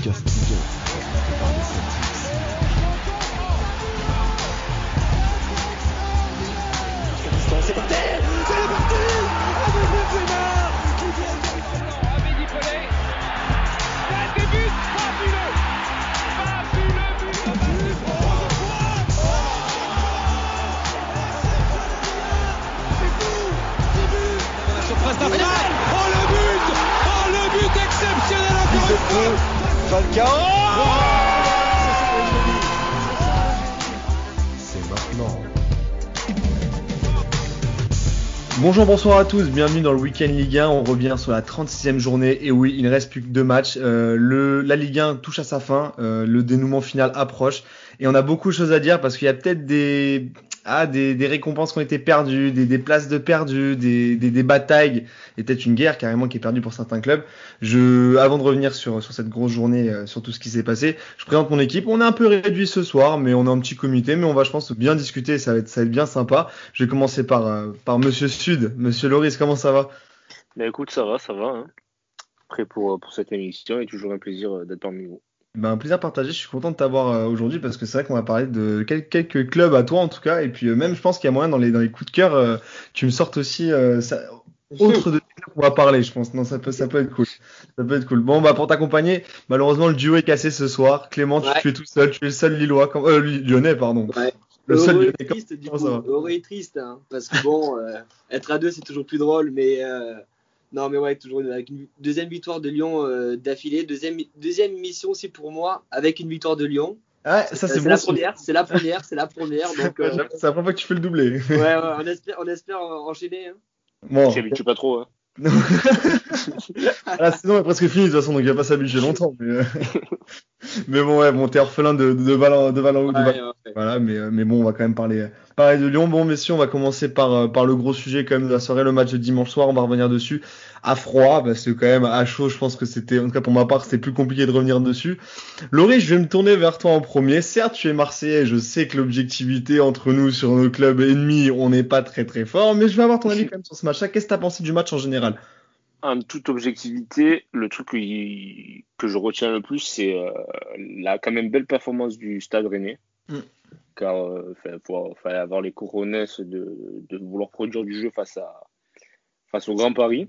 Just Bonjour, bonsoir à tous, bienvenue dans le Week-end Ligue 1. On revient sur la 36e journée. Et oui, il ne reste plus que deux matchs. Euh, la Ligue 1 touche à sa fin, euh, le dénouement final approche. Et on a beaucoup de choses à dire parce qu'il y a peut-être des, ah, des, récompenses qui ont été perdues, des, places de perdues, des, des, batailles, et peut-être une guerre carrément qui est perdue pour certains clubs. Je, avant de revenir sur, sur cette grosse journée, euh, sur tout ce qui s'est passé, je présente mon équipe. On est un peu réduit ce soir, mais on est un petit comité, mais on va, je pense, bien discuter. Ça va être, ça va être bien sympa. Je vais commencer par, euh, par Monsieur Sud. Monsieur Loris, comment ça va? Bah écoute, ça va, ça va. Hein. Prêt pour, euh, pour cette émission et toujours un plaisir d'être parmi vous. Ben, un plaisir partagé. Je suis content de t'avoir euh, aujourd'hui parce que c'est vrai qu'on va parler de quel- quelques clubs à toi en tout cas. Et puis euh, même, je pense qu'il y a moyen dans les, dans les coups de cœur, euh, tu me sortes aussi ça, autre de clubs qu'on va parler. Je pense. Non, ça peut, ça peut être cool. Ça peut être cool. Bon, bah pour t'accompagner, malheureusement le duo est cassé ce soir. Clément, tu, Ouais. tu es tout seul. Tu es le seul Lillois, euh, Lyonnais, pardon. Ouais. Le seul Lyonnais. triste, du comment coup. Heureux et triste, hein, parce que bon, euh, être à deux, c'est toujours plus drôle, mais euh, non, mais ouais, toujours avec une deuxième victoire de Lyon euh, d'affilée, deuxième, deuxième mission aussi pour moi, avec une victoire de Lyon. Ah, ça Euh, c'est bon. la première, c'est la première, c'est la première, donc euh, C'est la première fois que tu fais le doublé. ouais, ouais, on espère, on espère enchaîner. Hein. Bon. J'y habitue pas trop. Hein. La saison est presque finie de toute façon, donc il va pas s'habituer longtemps. Mais, euh, mais bon, ouais, bon, t'es orphelin de, de, de Valent, de Ouais, ouais. Voilà, mais, euh, mais bon, on va quand même parler, parler de Lyon. Bon, messieurs, on va commencer par, euh, par le gros sujet quand même de la soirée, le match de dimanche soir. On va revenir dessus à froid, parce que quand même à chaud, je pense que c'était, en tout cas pour ma part, c'était plus compliqué de revenir dessus. Laurie, je vais me tourner vers toi en premier. Certes, tu es Marseillais, je sais que l'objectivité entre nous sur nos clubs ennemis, on n'est pas très très fort, mais je vais avoir ton avis quand même sur ce match. Qu'est-ce que t'as pensé du match en général? En toute objectivité, le truc que, que je retiens le plus, c'est euh, la quand même belle performance du Stade Rennais. Mm. Car euh, faut- fallait avoir les couronnesses de, de vouloir produire du jeu face, à, face au Grand Paris.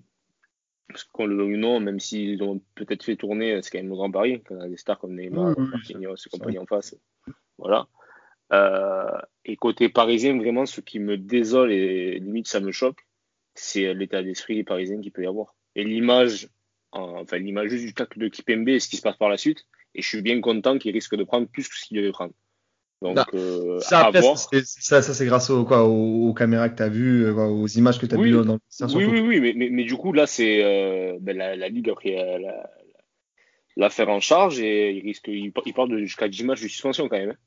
Parce qu'on le veuille ou non, même s'ils ont peut-être fait tourner, c'est quand même le Grand Paris, quand on a des stars comme Neymar, Marquinhos et compagnie en face. Voilà. Euh, et côté parisien, vraiment, ce qui me désole et limite ça me choque, c'est l'état d'esprit parisien qu'il peut y avoir. Et l'image, en- enfin l'image juste du tacle de Kipembe et ce qui se passe par la suite. Et je suis bien content qu'il risque de prendre plus que ce qu'il devait prendre. Donc, euh, Ça, après, ça, ça c'est grâce aux, quoi, aux, aux caméras que tu as vues, euh, quoi, aux images que tu as Oui. vues dans le vestiaire, Oui, oui, oui, mais, mais, mais du coup, là, c'est euh, ben, la, la Ligue a pris la- l'affaire en charge et il risque, il, il parle de jusqu'à 10 matchs de suspension quand même. hein.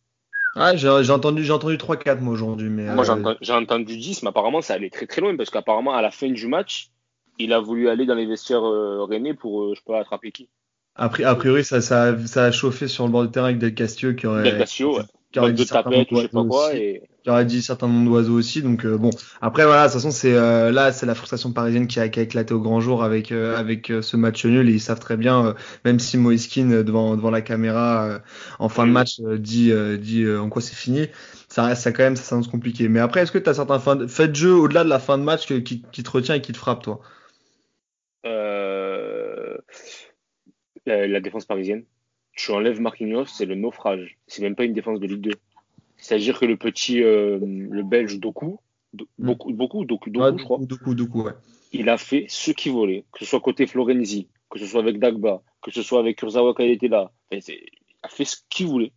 Ouais, j'ai entendu, j'ai entendu 3-4 moi aujourd'hui, mais Moi, j'ai euh, entendu, j'ai entendu 10, mais apparemment, ça allait très très loin parce qu'apparemment, à la fin du match, il a voulu aller dans les vestiaires euh, rennais pour, euh, je peux attraper qui. a pri- a priori ça, ça, ça a chauffé sur le bord du terrain avec Del Castillo qui aurait, Del Castillo, ouais. qui aurait dit certains noms je sais pas d'oiseaux quoi. aussi, Et... qui aurait dit certains noms d'oiseaux aussi. Donc euh, bon, après voilà, de toute façon c'est euh, là c'est la frustration parisienne qui a, qui a éclaté au grand jour avec euh, avec ce match nul et ils savent très bien, même si Moiskin devant devant la caméra en fin de match dit dit en quoi c'est fini. Ça reste ça quand même ça s'annonce compliqué. Mais après est-ce que tu as certains fins de, de jeu au-delà de la fin de match que- qui, qui te retient et qui te frappe toi? Euh, la, la défense parisienne. Tu enlèves Marquinhos, c'est le naufrage. C'est même pas une défense de Ligue 2. C'est-à-dire que le petit, euh, le Belge Doku, Do- Mm. beaucoup, beaucoup, Doku, Doku, Ouais, je crois, du coup, ouais. il a fait ce qu'il voulait, que ce soit côté Florenzi, que ce soit avec Dagba, que ce soit avec Kurzawa quand il était là. Enfin, il a fait ce qu'il voulait.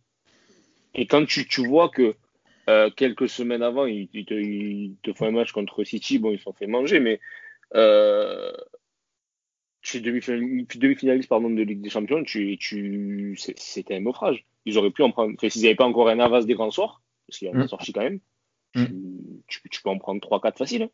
Et quand tu, tu vois que euh, quelques semaines avant, ils il te, il te font un match contre City, bon, ils se sont fait manger, mais euh, tu es demi-finaliste pardon, de Ligue des Champions, tu, tu, c'était un naufrage. Ils auraient pu en prendre, enfin, s'ils n'avaient pas encore un avance des grands soirs, parce qu'il y en a Mm. sorti quand même, Mm. tu, peux en prendre 3-4 facile. hein.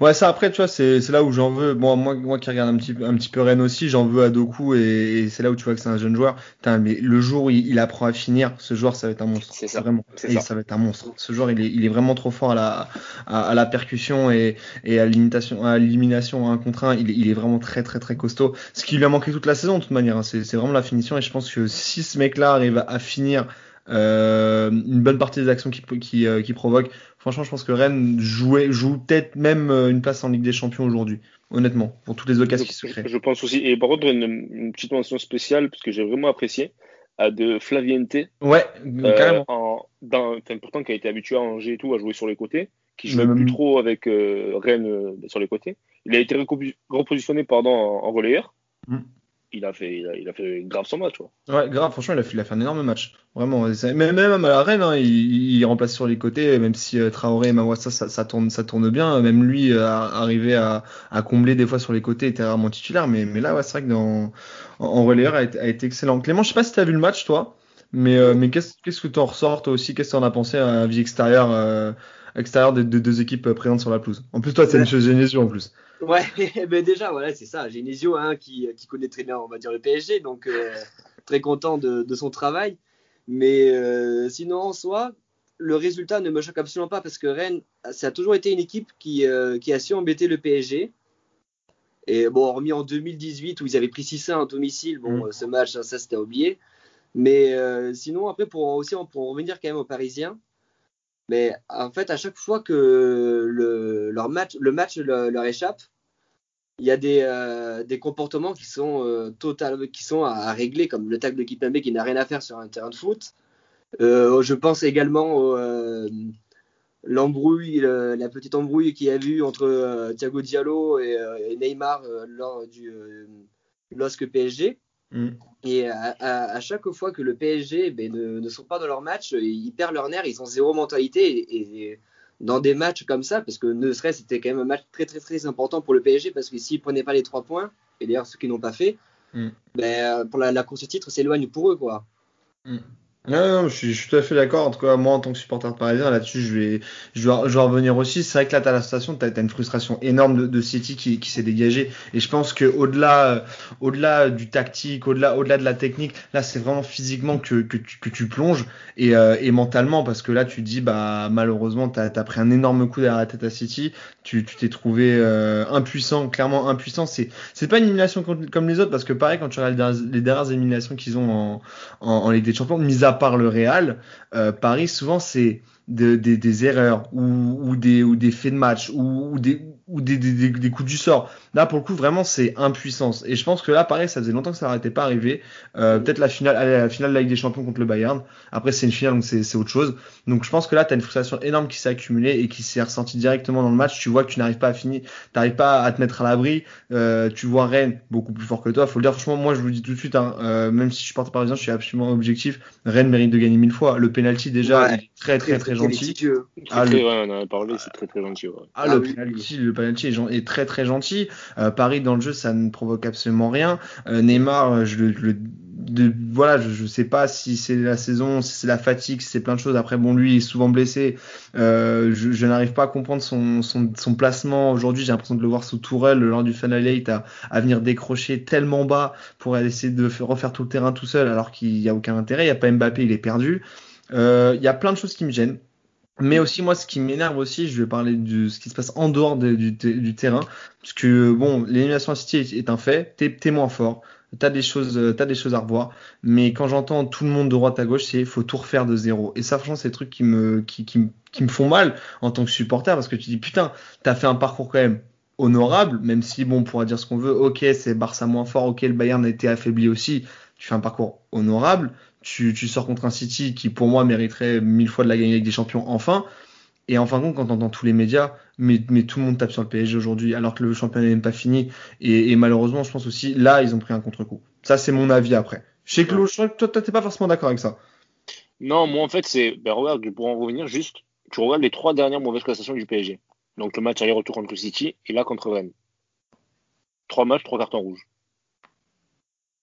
Ouais, ça après, tu vois, c'est là où j'en veux. Bon, moi, moi qui regarde un petit, un petit peu Rennes aussi, j'en veux à Doku et, et c'est là où tu vois que c'est un jeune joueur. Putain, mais le jour où il, il apprend à finir, ce joueur, ça va être un monstre. C'est ça. Vraiment. Et ça. ça. va être un monstre. Ce joueur, il est, il est vraiment trop fort à la, à, à la percussion et, et à l'imitation, à l'élimination à un contre un. Il, est- il est vraiment très, très, très costaud. Ce qui lui a manqué toute la saison, de toute manière. hein. C'est c'est vraiment la finition et je pense que si ce mec-là arrive à finir une bonne partie des actions qu'il qui, euh, provoque, Franchement, je pense que Rennes jouait, joue peut-être même euh, une place en Ligue des Champions aujourd'hui. Honnêtement, pour toutes les occasions qui se Je, créent. je pense aussi. Et par contre, une, une petite mention spéciale, parce que j'ai vraiment apprécié, à de Flaviente, Ouais, euh, carrément. en, dans, pourtant qui a été habitué à Angers et tout, à jouer sur les côtés, qui jouait Même- plus trop avec euh, Rennes euh, sur les côtés. Il a été repositionné pardon, en, en relayeur. Mm. Il, a fait, il, a, fait grave son match. quoi. Ouais, grave, franchement, il a fait, il a fait un énorme match. Vraiment. Même, même à la Rennes, hein, il, remplace sur les côtés, même si euh, Traoré et Mawassa, ça, ça, tourne, ça tourne bien. Même lui, euh, à, à combler des fois sur les côtés, était rarement titulaire. Mais, mais là, ouais, c'est vrai que dans, en, en relayeur, a été, excellent. Clément, je sais pas si tu as vu le match, toi, mais, euh, mais qu'est-ce que tu en ressors, toi aussi? Qu'est-ce que tu en as pensé à la vie extérieure, extérieure des, des deux équipes euh, présentes sur la pelouse En plus, toi, c'est une chose Genesio en plus. Ouais, ben déjà, voilà, c'est ça. Genesio, hein, qui, qui connaît très bien, on va dire, le PSG, donc euh, très content de, de son travail. Mais euh, sinon, en soi, le résultat ne me choque absolument pas parce que Rennes, ça a toujours été une équipe qui, euh, qui a su embêter le PSG. Et bon, hormis en 2018 où ils avaient pris 6-1 à domicile, bon, Mm. ce match, ça, ça, c'était oublié. Mais sinon, après, pour aussi pour en revenir quand même aux Parisiens, mais en fait, à chaque fois que le, leur match, le match leur, échappe, il y a des, euh, des comportements qui sont, euh, qui sont à, régler, comme le tacle de Kipembe qui n'a rien à faire sur un terrain de foot. Euh, je pense également au, l'embrouille, le- la petite embrouille qu'il y a eu entre Thiago Diallo et, Neymar lors du LOSC PSG. Mm. Et à, à- à chaque fois que le PSG ben, ne, ne sont pas dans leur match, ils perdent leur nerf, ils ont zéro mentalité. Et, et dans des matchs comme ça, parce que ne serait-ce c'était quand même un match très très très important pour le PSG, parce que s'ils prenaient pas les trois points, et d'ailleurs ceux qui n'ont pas fait, Mm. ben, pour la, la course au titre s'éloigne pour eux. quoi. Ouais, non, je, suis, je suis tout à fait d'accord. En tout cas, moi, en tant que supporter parisien, là-dessus, je vais, je vais, je vais revenir aussi. C'est vrai que là, t'as la station, t'as, t'as une frustration énorme de, de City qui, qui s'est dégagée. Et je pense que au-delà, euh, au-delà du tactique, au-delà, au-delà de la technique, là, c'est vraiment physiquement que, que, tu, que tu plonges et, euh, et mentalement, parce que là, tu dis, bah, malheureusement, t'as, t'as pris un énorme coup derrière la tête à City. Tu, tu t'es trouvé euh, impuissant, clairement impuissant. C'est, c'est pas une élimination comme, les autres, parce que pareil, quand tu regardes les dernières, les éliminations qu'ils ont en, en, en Ligue des Champions, mis à part le Real, euh, Paris souvent c'est de- des- erreurs ou, des faits de match ou des ou des, coups du sort. Là pour le coup vraiment c'est impuissance et je pense que là pareil ça faisait longtemps que ça n'arrêtait pas arrivé. Euh, Peut-être la finale la finale de la Ligue des Champions contre le Bayern. Après c'est une finale donc c'est autre chose. Donc je pense que là tu as une frustration énorme qui s'est accumulée et qui s'est ressentie directement dans le match. Tu vois que tu n'arrives pas à finir, t'arrives pas à te mettre à l'abri. Euh, tu vois Rennes beaucoup plus fort que toi. Faut le dire franchement moi je vous dis tout de suite hein, euh, même si je suis porte parisien je suis absolument objectif. Rennes mérite de gagner mille fois. Le penalty déjà. Très très très, gentil. Ah, le- ouais, on en a parlé, c'est très très gentil. ouais. Ah, Ah le oui, penalty, le penalty est, très très gentil. Euh, Paris dans le jeu, ça ne provoque absolument rien. Euh, Neymar, euh, je le, le- de- voilà, je, je sais pas si c'est la saison, si c'est la fatigue, si c'est plein de choses. Après, bon, lui il est souvent blessé. Euh, je je n'arrive pas à comprendre son, son, son placement aujourd'hui. J'ai l'impression de le voir sous Tourelle lors du Final 8 à, à venir décrocher tellement bas pour essayer de refaire tout le terrain tout seul, alors qu'il y a aucun intérêt. Il y a pas Mbappé, il est perdu. Euh, Il y a plein de choses qui me gênent. Mais aussi, moi, ce qui m'énerve aussi, je vais parler de ce qui se passe en dehors de- du, te- du terrain. Parce que, bon, l'élimination à City est, un fait. T'es moins fort. T'as des choses, euh, t'as des choses à revoir. Mais quand j'entends tout le monde de droite à gauche, c'est faut tout refaire de zéro. Et ça, franchement, c'est des trucs qui me, qui, qui me font mal en tant que supporter parce que tu dis, putain, t'as fait un parcours quand même honorable, même si, bon, on pourra dire ce qu'on veut. Ok, c'est Barça moins fort. Ok, le Bayern a été affaibli aussi. Tu fais un parcours honorable. Tu, tu sors contre un City qui, pour moi, mériterait mille fois de la gagner avec des champions enfin. Et en fin de compte, quand t'entends tous les médias, mais, mais tout le monde tape sur le PSG aujourd'hui, alors que le championnat n'est même pas fini. Et, et malheureusement, je pense aussi, là, ils ont pris un contre-coup. Ça, c'est mon avis après. Je sais que Lo, je crois que toi, t'es pas forcément d'accord avec ça. Non, moi en fait, c'est. Ben, regarde, pour en revenir juste, tu regardes les trois dernières mauvaises prestations du PSG. Donc le match aller-retour contre le City et là contre Rennes. Trois matchs, trois cartons rouges.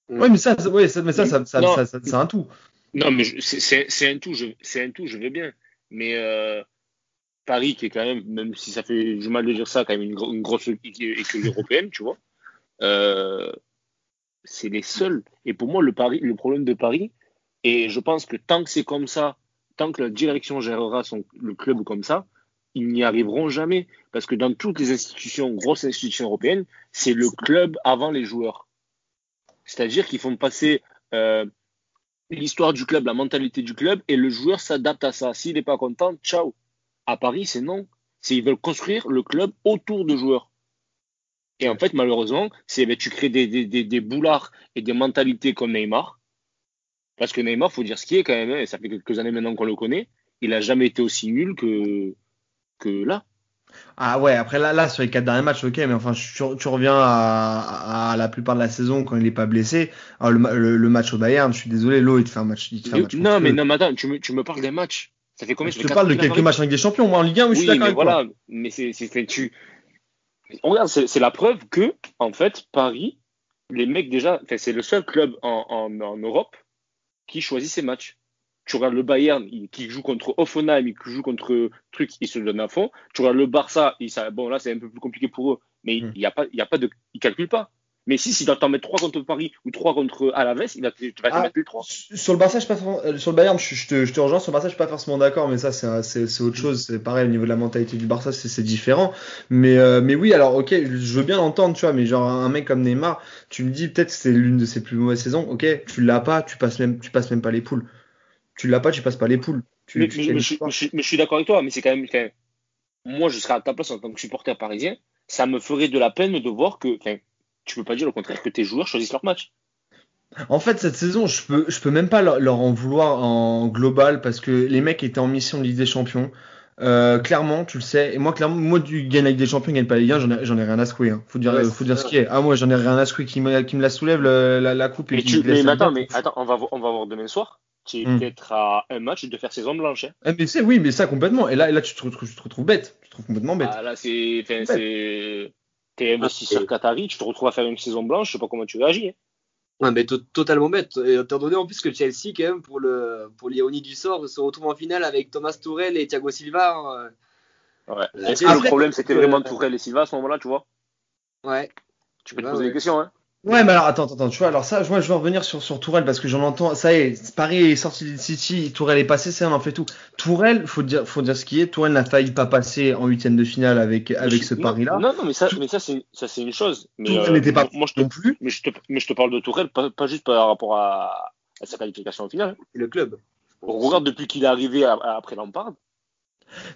Mm. Ouais, mais ça, ouais, ça, mais ça, ça, ça, ça- ça- c'est un tout. Non, mais c'est- un tout, je, c'est un tout, je veux bien. Mais euh, Paris, qui est quand même, même si ça fait du mal de dire ça, quand même une, gro- une grosse équipe écurie européenne, tu vois. Euh, c'est les seuls. Et pour moi, le, Paris, le problème de Paris, et je pense que tant que c'est comme ça, tant que la direction gérera son, le club comme ça, ils n'y arriveront jamais. Parce que dans toutes les institutions, grosses institutions européennes, c'est le club avant les joueurs. C'est-à-dire qu'ils font passer euh, l'histoire du club, la mentalité du club, et le joueur s'adapte à ça. S'il n'est pas content, ciao. À Paris, c'est non. C'est ils veulent construire le club autour de joueurs. Et en fait, malheureusement, c'est ben, tu crées des, boulards et des mentalités comme Neymar. Parce que Neymar, faut dire ce qui est quand même, hein, et ça fait quelques années maintenant qu'on le connaît, il a jamais été aussi nul que, que là. Ah ouais, après là, là sur les quatre derniers matchs, ok, mais enfin, tu, tu reviens à, à la plupart de la saison quand il n'est pas blessé. Alors, le, ma- le- le match au Bayern, je suis désolé, Lo, il te fait un match. Il te fait un match non, mais non, attends, tu me, tu me parles des matchs. Ça fait combien? Je te parle de quelques matchs avec des champions. Moi, en Ligue 1, oui, je suis d'accord mais voilà, mais c'est tu. On regarde, c'est c'est la preuve que, en fait, Paris, les mecs déjà, c'est le seul club en, en, en Europe qui choisit ses matchs. Tu regardes le Bayern, il- qui joue contre Offenheim, qui joue contre truc, il se donne à fond. Tu regardes le Barça, il, ça, bon là c'est un peu plus compliqué pour eux, mais Mm. il y a pas, il y a pas de, ils calculent pas. Mais si, s'il doit t'en mettre 3 contre Paris ou 3 contre Alaves, il va te, tu vas te Ah. mettre les 3. Sur le Barça, je suis pas euh, sur le Bayern, je, je te, je te rejoins. Sur le Barça, je suis pas forcément d'accord, mais ça, c'est un- c'est c'est autre chose. C'est pareil au niveau de la mentalité du Barça, c'est c'est différent. Mais, euh, mais oui, alors, ok, je veux bien l'entendre, tu vois, mais genre un mec comme Neymar, tu me dis peut-être que c'est l'une de ses plus mauvaises saisons. Ok, tu l'as pas, tu passes même, tu passes même pas les poules. Tu l'as pas, tu passes pas les poules. Tu, Mais, tu mais- mais qualifies je, suis- pas. mais je suis- mais je suis d'accord avec toi, mais c'est quand même. moi, je serais à ta place en tant que supporter parisien. Ça me ferait de la peine de voir que. tu peux pas dire le contraire que tes joueurs choisissent leur match. En fait, cette saison, je peux, je peux même pas leur, en vouloir en global parce que les mecs étaient en mission de Ligue des Champions. Euh, clairement, tu le sais. Et moi, clairement, moi, du gagne la Ligue des Champions, gagne pas 1, j'en ai, ai rien à secouer. Hein. Faut dire, Ouais, faut dire ce qui est. Ah, moi, j'en ai rien à secouer qui me, qui me la soulève le- la, la coupe et Mais, qui tu, me laisse mais, la attends, mais 1. attends, on va, on va voir demain soir. Tu es Hmm. peut-être à un match de faire saison blanche. Hein. Ah, mais c'est, oui, mais ça complètement. Et là, et là, tu te retrouves, tu te retrouves bête. Tu te retrouves complètement bête. Ah, là, c'est. T'es investisseur Ah, Qatari, tu te retrouves à faire une saison blanche, je sais pas comment tu réagis. hein. Ouais, mais to- totalement bête. Et étant donné en plus que Chelsea, quand même, pour le pour l'ironie du sort, se retrouve en finale avec Thomas Tourel et Thiago Silva. euh, Ouais. Est-ce que le problème c'était euh, vraiment Tourelle et Silva à ce moment-là, tu vois? Ouais. Tu peux te poser ouais. des questions. Hein. Ouais, mais alors attends, attends, tu vois, alors ça, moi je veux revenir sur, sur Tourelle parce que j'en entends, ça y est, Paris est sorti de City, Tourelle est passé, ça on en fait tout. Tourelle, faut dire, faut dire ce qui est, Tourelle n'a failli pas passer en huitième de finale avec, avec ce Non, pari-là. Non, non, mais ça, Tout- mais ça c'est ça, c'est une chose. Mais, Tourelle euh, n'était pas moi, je te, non plus. mais, je te, mais je te parle de Tourelle, pas, pas juste par rapport à, à sa qualification en finale. Et le club. On regarde depuis qu'il est arrivé à- à- après Lampard.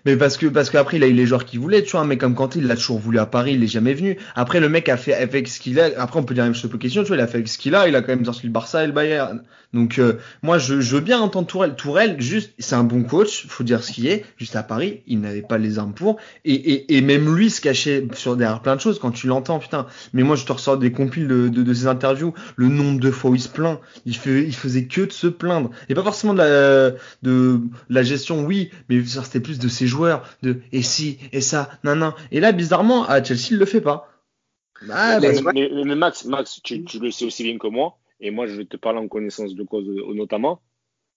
Mais parce que parce qu'après il a eu les joueurs qu'il voulait, tu vois, mec comme Kanté, il l'a toujours voulu à Paris, il est jamais venu. Après le mec a fait avec ce qu'il a, après on peut dire la même chose pour question, tu vois, il a fait avec ce qu'il a, il a quand même sorti le Barça et le Bayern. Donc euh, moi je, veux bien entendre Tourelle. Tourelle, juste, c'est un bon coach, faut dire ce qui est. Juste à Paris, il n'avait pas les armes pour, et, et, même lui se cachait derrière plein de choses quand tu l'entends, putain. Mais moi je te ressors des compiles de, ses interviews, le nombre de fois où il se plaint, il faisait que de se plaindre. Et pas forcément de la, de la gestion, oui, mais genre, c'était plus de ses joueurs, de et si, et ça, nan, nan. Et là, bizarrement, à Chelsea, il le fait pas. Ah, Mais- bah, Mais, mais- mais Max, Max tu, tu le sais aussi bien que moi, et moi je te parler en connaissance de cause euh, notamment.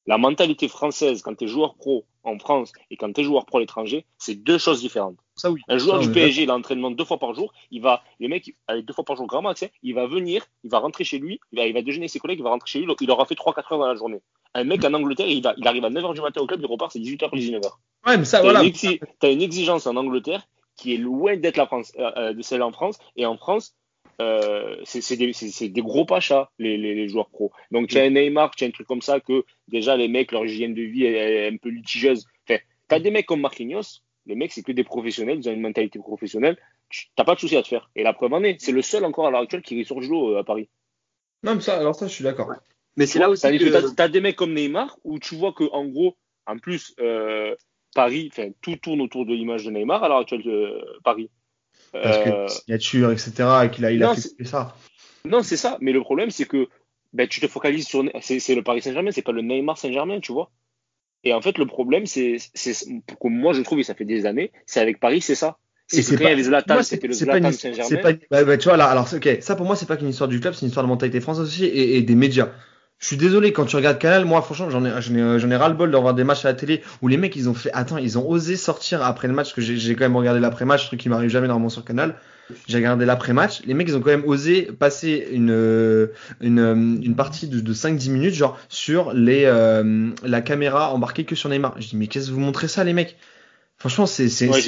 La mentalité française quand tu es joueur pro en France et quand tu es joueur pro à l'étranger, c'est deux choses différentes. ça oui. Un joueur Ça, du PSG, il a entraînement deux fois par jour. Il va, les mecs, avec deux fois par jour, grand max, hein, il va venir, il va rentrer chez lui, il va, il va déjeuner avec ses collègues, il va rentrer chez lui, il aura fait 3-4 heures dans la journée. Un mec en Angleterre, il, va, il arrive à 9h du matin au club, il repart, c'est 18h, 19h. Ouais, mais ça, T'as voilà. une, exi- t'as une exigence en Angleterre qui est loin d'être la France, euh, euh, de celle en France. Et en France, euh, c'est des, gros pachas, les, les, les joueurs pros. Donc, tu as un Neymar, tu as un truc comme ça que déjà les mecs, leur hygiène de vie est, est un peu litigieuse. Enfin, tu as des mecs comme Marquinhos, les mecs, c'est que des professionnels, ils ont une mentalité professionnelle. Tu n'as pas de souci à te faire. Et la preuve en est, c'est le seul encore à l'heure actuelle qui ressort du lot à Paris. Non, mais ça, alors ça, je suis d'accord. Mais c'est là aussi Tandis que t'as, as des mecs comme Neymar où tu vois que en gros, en plus, euh, Paris, enfin tout tourne autour de l'image de Neymar à l'heure actuelle de Paris. Parce que Euh, signature, etc., et qu'il a, il a fait ça. non, c'est ça. Mais le problème, c'est que ben, tu te focalises sur c'est, le Paris Saint-Germain, c'est pas le Neymar Saint-Germain, tu vois. Et en fait, le problème, c'est, moi je trouve, et ça fait des années, c'est avec Paris, c'est ça. C'est y pas- avait Zlatan, c'était le c'est pas une Zlatan Saint-Germain. pas- bah, bah, tu vois, là, alors, c'est- ok, ça pour moi, c'est pas qu'une histoire du club, c'est une histoire de mentalité française aussi et, et des médias. Je suis désolé, quand tu regardes Canal, moi, franchement, j'en ai, ai, ai ras-le-bol d'avoir des matchs à la télé où les mecs, ils ont fait, attends, ils ont osé sortir après le match, que j'ai, quand même regardé l'après-match, truc qui m'arrive jamais normalement sur Canal. J'ai regardé l'après-match. Les mecs, ils ont quand même osé passer une, euh, une, euh, une partie de, de 5-10 minutes, genre, sur les, euh, la caméra embarquée que sur Neymar. Je dis, mais qu'est-ce que vous montrez ça, les mecs? Franchement, c'est, c'est, Ouais.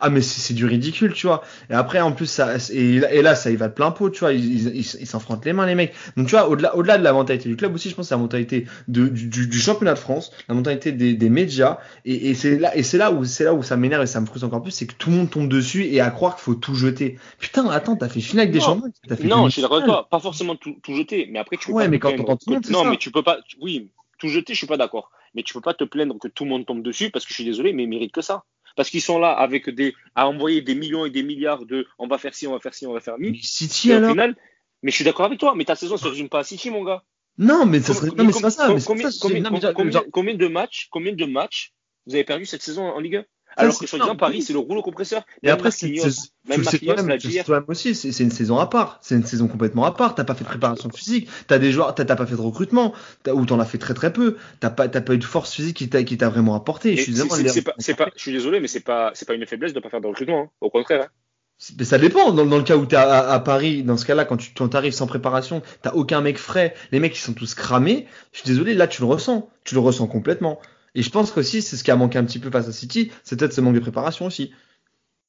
Ah, mais c'est, du ridicule, tu vois. Et après, en plus, ça, et, là- et là, ça y va de plein pot, tu vois. Ils, s'enfrontent les mains, les mecs. Donc, tu vois, au-delà, au-delà de la mentalité du club aussi, je pense que c'est la mentalité de, du, du- du championnat de France, la mentalité des, des médias. Et, et c'est là, et c'est là où, c'est là où ça m'énerve et ça me frustre encore plus, c'est que tout le monde tombe dessus et à croire qu'il faut tout jeter. Putain, attends, t'as fait finale avec des champions, Non, je suis d'accord avec toi. Pas forcément tout, tout jeter, mais après, tu peux Ouais, pas mais quand que- monde, c'est Non, mais tu peux pas. Oui, tout jeter, je suis pas d'accord. Mais tu peux pas te plaindre que tout le monde tombe dessus parce que je suis désolé, mais ils méritent que ça. Parce qu'ils sont là avec des, à envoyer des millions et des milliards de on va faire ci, on va faire ci, on va faire Mais mi. City Et au alors? final, mais je suis d'accord avec toi, mais ta saison se résume pas à City, mon gars. Non, mais ça serait, non, mais c'est pas ça, mais combien, mais de matchs, combien de matchs vous avez perdu cette saison en Ligue 1 Ça, Alors c'est que soi-disant ça. Paris, c'est le rouleau compresseur. Et Même après, c'est, tu toi-même, tu aussi, c'est, une saison à part. C'est une saison complètement à part. T'as pas fait de préparation physique. T'as des joueurs, t'as, pas fait de recrutement. T'as, ou t'en as fait très très peu. T'as pas, pas eu de force physique qui t'a, vraiment apporté. Je suis c'est- désolé, mais c'est pas, pas une faiblesse de pas faire de recrutement. hein. Au contraire. hein. Mais ça dépend. Dans, dans le cas où t'es à, à, à Paris, dans ce cas-là, quand tu quand t'arrives sans préparation, t'as aucun mec frais, les mecs ils sont tous cramés. Je suis désolé, là tu le ressens, tu le ressens complètement. Et je pense qu'aussi c'est ce qui a manqué un petit peu face à City, c'est peut-être ce manque de préparation aussi.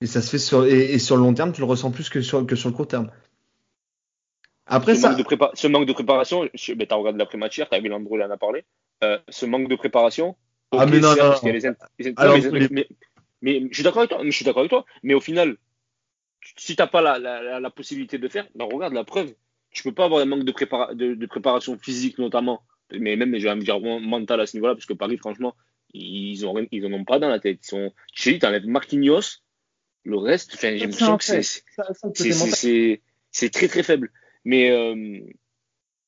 Et ça se fait sur et, et sur le long terme, tu le ressens plus que sur que sur le court terme. Après ce, ça, manque de prépa- ce manque de préparation, je, ben, t'as regardé l'après-match hier, t'as vu Landreau, il en a parlé. Euh, ce manque de préparation. Ah, ok, mais non, non, mais, je suis d'accord avec toi. mais Je suis d'accord avec toi. Mais au final, si t'as pas la, la, la, la possibilité de faire, ben regarde la preuve. Tu peux pas avoir un manque de, prépara- de, de préparation physique notamment, mais même, je vais me dire mental à ce niveau-là, parce que Paris, franchement, ils ont rien- ils en ont pas dans la tête. Ils sont, je dis, t'enlèves Marquinhos, le reste, enfin, j'ai l'impression un que c'est c'est- très très faible. Mais, euh,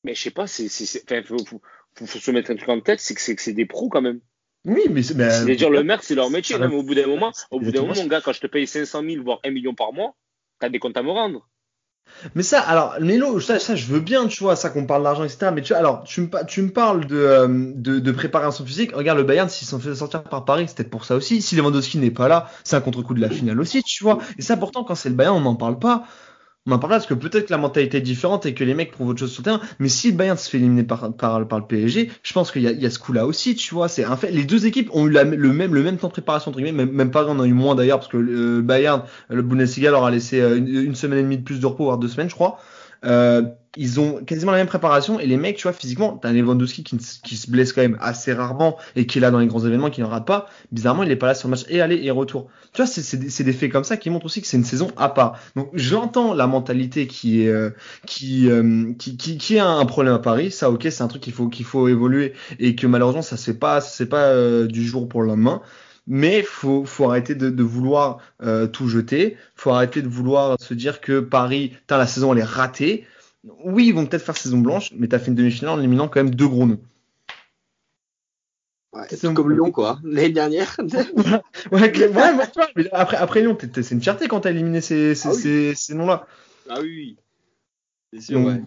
mais je sais pas, c'est, c'est, c'est- enfin, faut, faut, faut, faut se mettre un truc en tête, c'est que c'est, que c'est des pros quand même. oui, mais c'est mais, C'est-à-dire le maire, c'est leur métier. Même au bout d'un moment, au bout d'un moment, mon gars, quand je te paye 500 000 voire 1 million par mois, t'as des comptes à me rendre. Mais ça, alors, Mélo, ça, je veux bien, tu vois, ça qu'on parle d'argent, etc. Mais tu vois, alors, tu me, parles de, euh, de, de préparation physique. Regarde, le Bayern, s'ils sont fait sortir par Paris, c'est peut-être pour ça aussi. Si Lewandowski n'est pas là, c'est un contre-coup de la finale aussi, tu vois. Et ça, pourtant, quand c'est le Bayern, on n'en parle pas. On en parle pas parce que peut-être que la mentalité est différente et que les mecs prouvent autre chose sur le. Mais si le Bayern se fait éliminer par, par, le PSG, je pense qu'il y a, ce coup-là aussi, tu vois. C'est fait. Les deux équipes ont eu le même, temps de préparation, entre guillemets. Même, même Paris en a eu moins d'ailleurs parce que le Bayern, le Bundesliga leur a laissé euh, une, une semaine et demie de plus de repos, voire deux semaines, je crois. Euh, ils ont quasiment la même préparation et les mecs, tu vois, physiquement, t'as Lewandowski qui, qui se blesse quand même assez rarement et qui est là dans les grands événements, qui n'en rate pas. Bizarrement, il est pas là sur le match et aller et retour. Tu vois, c'est c'est des, c'est faits comme ça qui montrent aussi que c'est une saison à part. Donc j'entends la mentalité qui est euh, qui, euh, qui qui qui a un problème à Paris. Ça, ok, c'est un truc qu'il faut qu'il faut évoluer et que malheureusement ça se fait pas, fait pas euh, du jour pour le lendemain. Mais faut faut arrêter de, vouloir tout jeter. Faut arrêter de vouloir se dire que Paris, la saison elle est ratée. Oui, ils vont peut-être faire saison blanche, mais t'as fait une demi-finale en éliminant quand même deux gros noms. Ouais, C'est comme Lyon, quoi. L'année dernière. Ouais, ouais, mais après, après Lyon, c'est une fierté quand t'as éliminé ces, ces, Ah oui. ces, ces noms-là. ah oui. C'est sûr, Donc, ouais.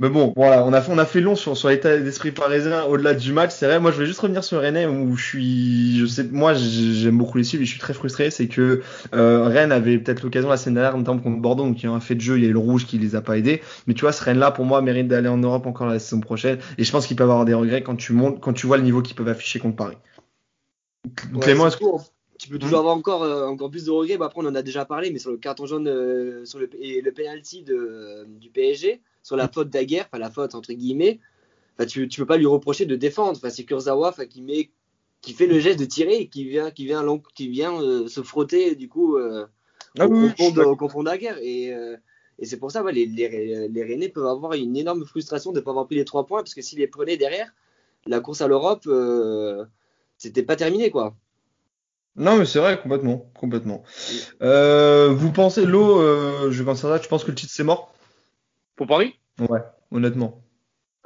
Mais bon, voilà, on a fait, on a fait long sur, sur l'état d'esprit parisien au-delà du match. C'est vrai, moi je vais juste revenir sur Rennes où je suis, je sais, moi j'ai- j'aime beaucoup les suivre et je suis très frustré. C'est que euh, Rennes avait peut-être l'occasion la semaine dernière, notamment contre Bordeaux, donc il y a un fait de jeu, il y a eu le rouge qui les a pas aidés. Mais tu vois, ce Rennes-là, pour moi, mérite d'aller en Europe encore la saison prochaine. Et je pense qu'ils peuvent avoir des regrets quand tu montes, quand tu vois le niveau qu'ils peuvent afficher contre Paris. Ouais, Clément, est-ce que court. Tu peux toujours avoir encore, euh, encore plus de regrets. Bah, après, on en a déjà parlé, mais sur le carton jaune euh, sur le, et le penalty de, du PSG, sur la faute d'Aguerre, enfin la faute entre guillemets, enfin, tu, tu peux pas lui reprocher de défendre. Enfin, c'est Kurzawa enfin, qui, met, qui fait le geste de tirer et qui vient, qui vient, long- qui vient euh, se frotter du coup euh, Ah au, oui, je confond d'Aguerre. Et, euh, et c'est pour ça, ouais, les, les, les Rennais peuvent avoir une énorme frustration de ne pas avoir pris les trois points, parce que s'ils les prenaient derrière, la course à l'Europe, c'était pas terminé quoi. Non, mais c'est vrai, complètement, complètement. Vous pensez, l'eau, je commencer ça, tu penses que le titre c'est mort? Pour Paris? Ouais, honnêtement.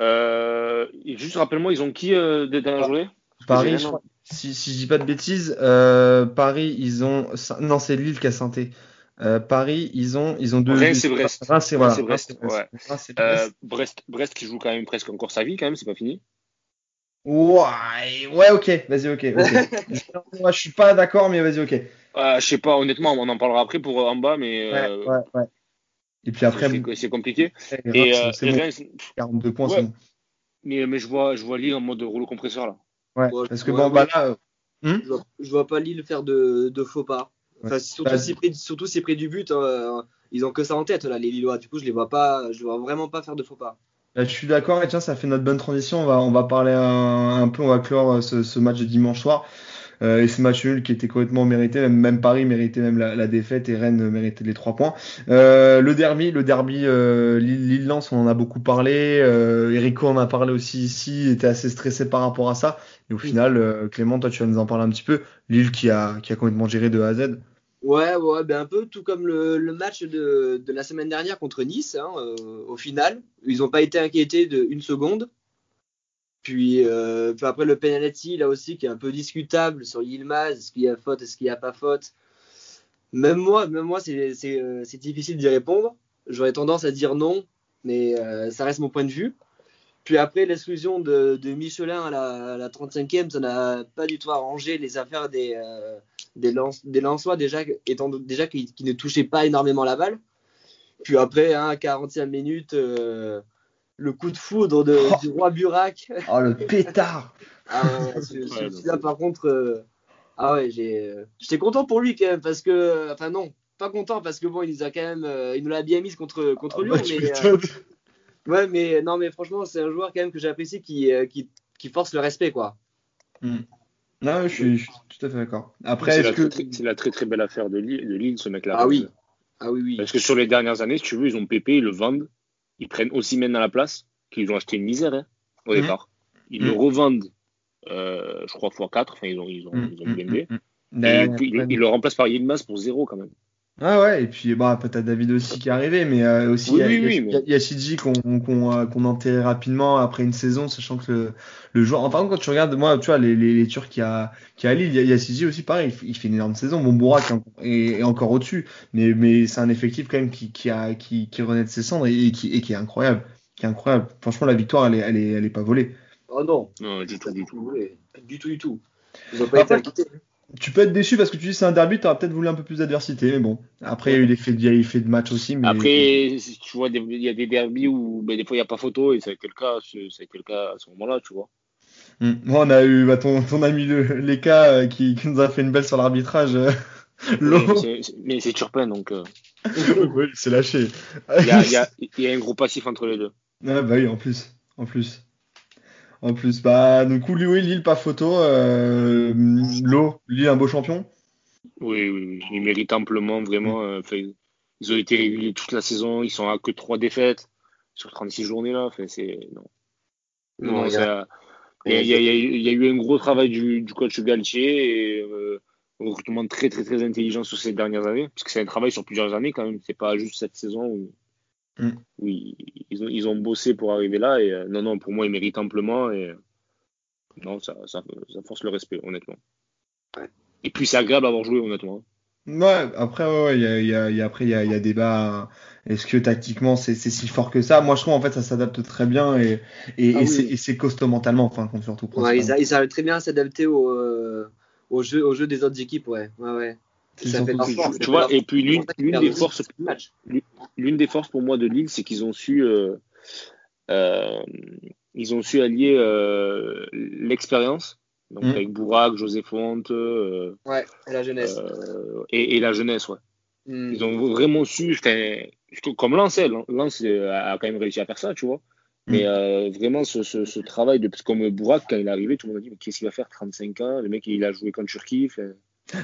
euh, Juste rappelle-moi, ils ont qui euh, des dernières journées? Paris, je crois- si, si je dis pas de bêtises, euh, Paris, ils ont, non, c'est Lille qui a synthé. Euh, Paris, ils ont, ils ont deux. Reims et Brest. Reims et voilà. Brest, ouais. Brest. Brest, Brest qui joue quand même presque encore sa vie, quand même, c'est pas fini. Ouais, ouais, ok, vas-y, ok, je, moi, je suis pas d'accord, mais vas-y, ok. Je sais pas, honnêtement, on en parlera après pour en bas, mais Ouais, ouais, ouais. Et puis après, c'est- compliqué. Reims, Et, euh, c'est et bon, Reims, 42 points, Ouais. c'est bon. mais, mais je vois, je vois Lille en mode rouleau compresseur là. Ouais, Ouais, parce que ouais, bon, ouais. bah là, euh, Je vois, je vois pas Lille faire de, de faux pas. Enfin, Ouais. surtout, Bah, si près, surtout si près du but, euh, ils ont que ça en tête là, les Lillois. Du coup, je les vois pas, je les vois vraiment pas faire de faux pas. Là, je suis d'accord, et tiens, ça fait notre bonne transition. On va, on va parler un, un peu, on va clore euh, ce, ce match de dimanche soir. Euh, et ce match nul qui était complètement mérité, même, même Paris méritait même la, la défaite et Rennes méritait les trois points. Euh, le derby, le derby euh, Lille- Lille-Lens, on en a beaucoup parlé. Erico en a parlé aussi ici, était assez stressé par rapport à ça. Et au final, Clément, toi, tu vas nous en parler un petit peu. Lille qui a, qui a complètement géré de A à Z. Ouais, ouais, ben un peu tout comme le, le match de, de la semaine dernière contre Nice. hein, euh, au final, ils n'ont pas été inquiétés de une seconde. Puis, euh, puis après le penalty là aussi qui est un peu discutable sur Yilmaz, est-ce qu'il y a faute, est-ce qu'il n'y a pas faute. Même moi, même moi, c'est c'est, euh, c'est difficile d'y répondre. J'aurais tendance à dire non, mais euh, ça reste mon point de vue. Puis après l'exclusion de, de Michelin à la, à la 35e, ça n'a pas du tout arrangé les affaires des, euh, des, déjà, étant déjà qui, qui ne touchaient pas énormément la balle. Puis après, hein, à 40e minute, le coup de foudre de, Oh. du roi Burak. Oh, le pétard! Ah ouais, ce- ce- par contre, euh, ah ouais, j'ai, euh, j'étais content pour lui quand même parce que, enfin non, pas content parce que bon, il nous a quand même, euh, il nous l'a bien mise contre contre Lyon, Ah bah, tu mais euh, ouais, mais non, mais franchement, c'est un joueur quand même que j'apprécie qui, euh, qui qui force le respect quoi. Non, je suis, je suis tout à fait d'accord. Après, C'est est-ce la, que. très- c'est la très très belle affaire de Lille, de Lille ce mec-là. Ah oui. Ah oui oui. Parce que sur les dernières années, si tu veux, ils ont pépé, ils le vendent, ils prennent aussi même à la place, qu'ils ont acheté une misère hein, au Mhm. départ. Ils le revendent, euh, je crois, x4, enfin ils ont, ils ont, ils ont blindé. Et puis, ils le remplacent par Yilmaz pour zéro quand même. Ah ouais, et puis bah, peut-être David aussi qui est arrivé, mais euh, aussi Oui, il y a, oui, oui, y Shiji qu'on qu'on euh, qu'on enterrait rapidement après une saison, sachant que le, le joueur. Enfin, quand tu regardes, moi, tu vois, les, les, les Turcs qui a, qui a à Lille, il y a, Shiji aussi, pareil, il fait- il fait une énorme saison. Bon, Bourak est, en- est- est encore au-dessus, mais, mais c'est un effectif quand même qui, qui, a, qui, qui renaît de ses cendres et, et qui, et qui est incroyable. Qui est incroyable. Franchement, la victoire, elle est, elle est, elle est pas volée. Oh non. Non, du tout, du tout. Du tout du tout. Ils ont pas été inquiétés. Tu peux être déçu parce que tu dis c'est un derby, t'aurais peut-être voulu un peu plus d'adversité, mais bon. Après, il y a eu eu l'effet de match aussi, mais. Après, si tu vois, des- il y a des derbies où ben, des fois il n'y a pas photo et ça a été le cas, le cas à ce moment-là, tu vois. Moi, on a eu bah, ton, ton ami le, Leka euh, qui, qui nous a fait une belle sur l'arbitrage. euh. Mais c'est- c'est- c'est Turpin, donc euh, oui, il s'est lâché. il y, a, il y, a, il y a un gros passif entre les deux. Ah, bah oui, en plus. En plus. En plus. Bah, du coup, lui, oui, Lille, pas photo. Euh, Lo, Lille, un beau champion. Oui, oui, oui. Ils méritent amplement, vraiment. euh, ils ont été réguliers toute la saison, ils sont à que 3 défaites sur 36 journées là. C'est... Non, non, Non, non, il y a- ça- il y, a, il y a- il y a eu- un gros travail du, du coach Galtier et euh, un recrutement très très très intelligent sur ces dernières années, parce que c'est un travail sur plusieurs années quand même, c'est pas juste cette saison où, Mm. où ils, ont, ils ont bossé pour arriver là et euh, non non pour moi ils méritent amplement et euh, non ça, ça, ça force le respect honnêtement. Ouais. Et puis c'est agréable d'avoir joué honnêtement. Ouais, après, ouais, ouais, il y a, il y a, il y a- après, il y a, y a débat. Est-ce que tactiquement, c'est c'est si fort que ça? Moi, je trouve, en fait, ça s'adapte très bien et, et, Ah et oui. c'est- costaud mentalement, enfin, surtout. Ouais, ils arrivent très bien à s'adapter au, euh, au jeu au jeu des autres équipes, ouais. Ouais ouais. Ça fait Tu, force, tu ça fait vois, et puis l'une des forces l'une des forces pour moi de Lille, c'est qu'ils ont su, euh, euh, ils ont su allier euh, l'expérience, donc Mm. avec Bourak, José Fonte euh, Ouais, et la jeunesse. euh, et, et la jeunesse. Ouais. Hmm. Ils ont vraiment su, comme Lens, hein, Lens a quand même réussi à faire ça, tu vois. Mais euh, vraiment, ce, ce, ce travail de. Parce que comme Bourak, quand il est arrivé, tout le monde a dit Mais qu'est-ce qu'il va faire 35 ans Le mec, il a joué contre Turquie. enfin,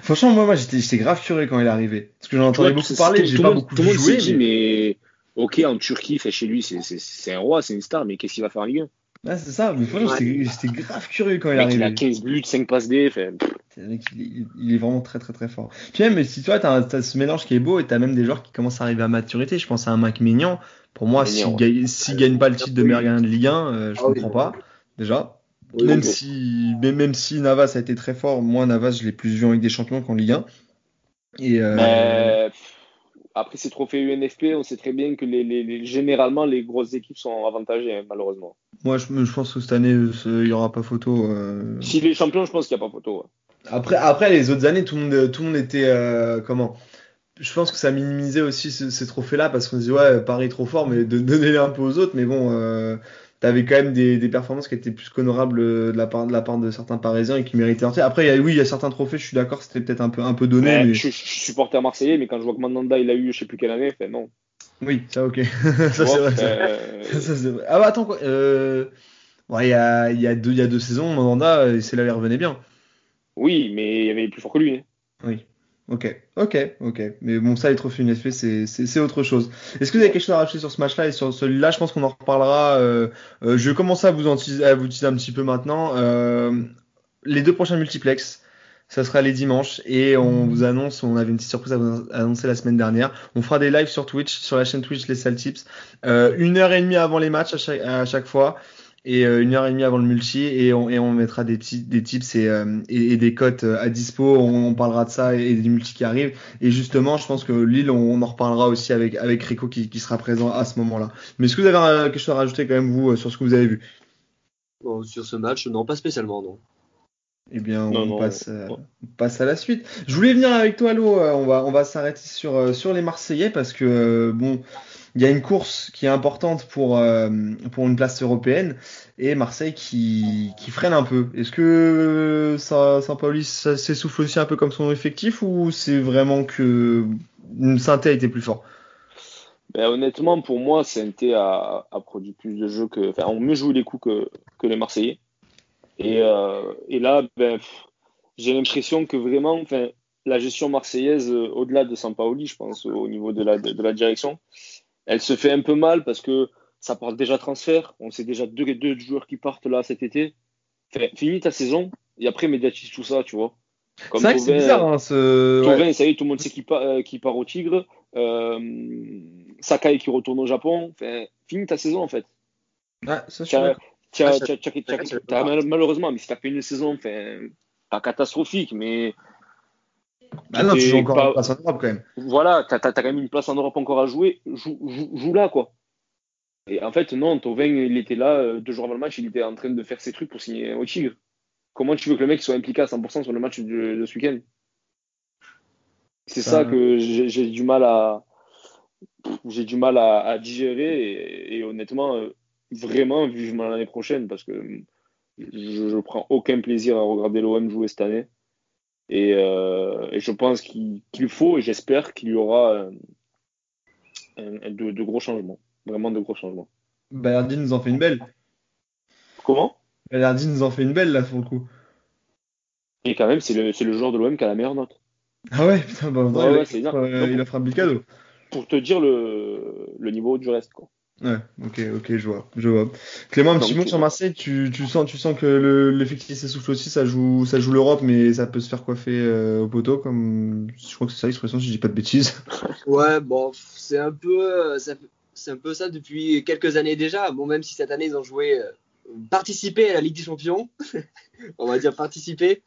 Franchement, moi, moi j'étais grave curieux quand il est arrivé. Parce que j'en Tu vois, entendais beaucoup tout- parler, j'ai pas monde- beaucoup Tout le monde joué. dit, mais... mais ok, en Turquie, fait chez lui, c'est- un roi, c'est une star, mais qu'est-ce qu'il va faire en Ligue 1 Ouais, c'est ça, mais franchement, Ouais. j'étais grave curieux quand il est mec, il a arrivé. 15 buts, 5 passes D. fait, mec, il, est- il est vraiment très très très fort. Puis même, si toi, t'as as ce mélange qui est beau et t'as même des joueurs qui commencent à arriver à maturité. Je pense à un Mike Mignon. Pour moi, s'il ouais. gagne, s'il gagne pas le titre de meilleur de Ligue 1, euh, je Ah comprends pas. Déjà. Oui, même oui. si, mais même si Navas a été très fort, moi Navas, je l'ai plus vu en Ligue des Champions qu'en Ligue 1. Et euh, mais, après ces trophées UNFP, on sait très bien que les, les- les- généralement les grosses équipes sont avantagées, hein, malheureusement. Moi, je, je pense que cette année, il y aura pas photo. euh. Si les champions, je pense qu'il n'y a pas photo. ouais. Après, après, les autres années, tout le monde, tout le monde était euh, comment? Je pense que ça minimisait aussi ce- ces trophées-là parce qu'on se dit ouais, Paris est trop fort, mais de donner un peu aux autres. Mais bon, euh, t'avais quand même des, des performances qui étaient plus qu'honorables euh, de la part de la part de certains Parisiens et qui méritaient. Après, il y a, oui, il y a certains trophées, je suis d'accord, c'était peut-être un peu un peu donné, Ouais, mais je, je suis supporter marseillais, mais quand je vois que Mandanda il a eu je sais plus quelle année, fait non. oui, ça ok, ça c'est vrai. euh, Ça, c'est vrai. Ah bah attends quoi. Euh... Il y a, il y a deux, il y a deux saisons, Mandanda, c'est là, il revenait bien. oui, mais il y avait plus fort que lui. hein. Oui. Ok, ok, ok. Mais bon, ça, les trophées UNFP, c'est, c'est, c'est autre chose. Est-ce que vous avez quelque chose à rajouter sur ce match-là? Et sur celui-là Je pense qu'on en reparlera. Euh, euh, je vais commencer à vous en teaser, à vous teaser un petit peu maintenant. Euh, les deux prochains multiplex, ça sera les dimanches et on vous annonce, on avait une petite surprise à vous annoncer la semaine dernière. On fera des lives sur Twitch, sur la chaîne Twitch Les Sales Tips, euh, une heure et demie avant les matchs à chaque, à chaque fois et euh, une heure et demie avant le multi et on, et on mettra des, tips et, euh, et, et des cotes euh, à dispo. On, on parlera de ça et, et des multis qui arrivent. Et justement, je pense que Lille, on, on en reparlera aussi avec, avec Rico qui, qui sera présent à ce moment-là. Mais est-ce que vous avez quelque chose à rajouter quand même, vous, sur ce que vous avez vu? Bon, sur ce match, non, pas spécialement, non. Eh bien, Non, on, non, passe, euh, non. on passe à la suite. Je voulais venir avec toi, Lo. on va, on va s'arrêter sur, sur les Marseillais parce que, euh, bon, il y a une course qui est importante pour, euh, pour une place européenne et Marseille qui, freine un peu. Est-ce que Saint-Pauli s'essouffle aussi un peu comme son effectif ou c'est vraiment que synthé a été plus fort? Ben, honnêtement, pour moi, CNT a, produit plus de jeux que. Enfin, ont mieux joué les coups que, que les Marseillais. Et, euh, là, ben, j'ai l'impression que vraiment, la gestion marseillaise, euh, au-delà de Sampaoli, je pense, au niveau de la, de la direction, elle se fait un peu mal parce que ça parle déjà transfert. On sait déjà deux, deux joueurs qui partent là cet été. Enfin, finis ta saison et après médiatise tout ça, tu vois. Comme C'est vrai que c'est bizarre, hein, ce. ouais. Thauvin, ça y est, tout le monde sait qu'il part, euh, part au Tigre. Euh, Sakai qui retourne au Japon. Enfin, finis ta saison en fait. Ah, ça- malheureusement, mais si t'as fait une saison, enfin, pas catastrophique, mais Ah non, tu joues encore pas- en place en Europe quand même. voilà, t'as quand même une place en Europe encore à jouer, joue, joue, joue là quoi. Et en fait, non, Thauvin, il était là, euh, deux jours avant le match, il était en train de faire ses trucs pour signer au Tigre. Comment tu veux que le mec soit impliqué à 100% sur le match de, de ce week-end? C'est Ça- ça que j'ai du mal à j'ai du mal à, à digérer et, et honnêtement, euh, vraiment vivement l'année prochaine parce que je, je prends aucun plaisir à regarder l'OM jouer cette année. Et, euh, et je pense qu'il faut et j'espère qu'il y aura euh, de, de gros changements. Vraiment de gros changements. Balerdi nous en fait une belle. Comment? Balerdi nous en fait une belle là pour le coup. Et quand même, c'est le, le joueur de l'OM qui a la meilleure note. Ah ouais, putain, bah, Ouais, il, ouais, offre, euh, il offre un bel cadeau. Pour te dire le, le niveau du reste. Quoi. Ouais, ok, ok, je vois, je vois. Clément, un petit mot tu- sur Marseille, tu, tu sens, tu sens que le- l'effectif s'essouffle aussi, ça joue, ça joue l'Europe, mais ça peut se faire coiffer euh, au poteau, comme je crois que c'est ça l'expression, si je dis pas de bêtises. Ouais, bon, c'est un peu, euh, ça- c'est un peu ça depuis quelques années déjà. Bon, même si cette année ils ont joué, euh, participé à la Ligue des Champions, on va dire participer.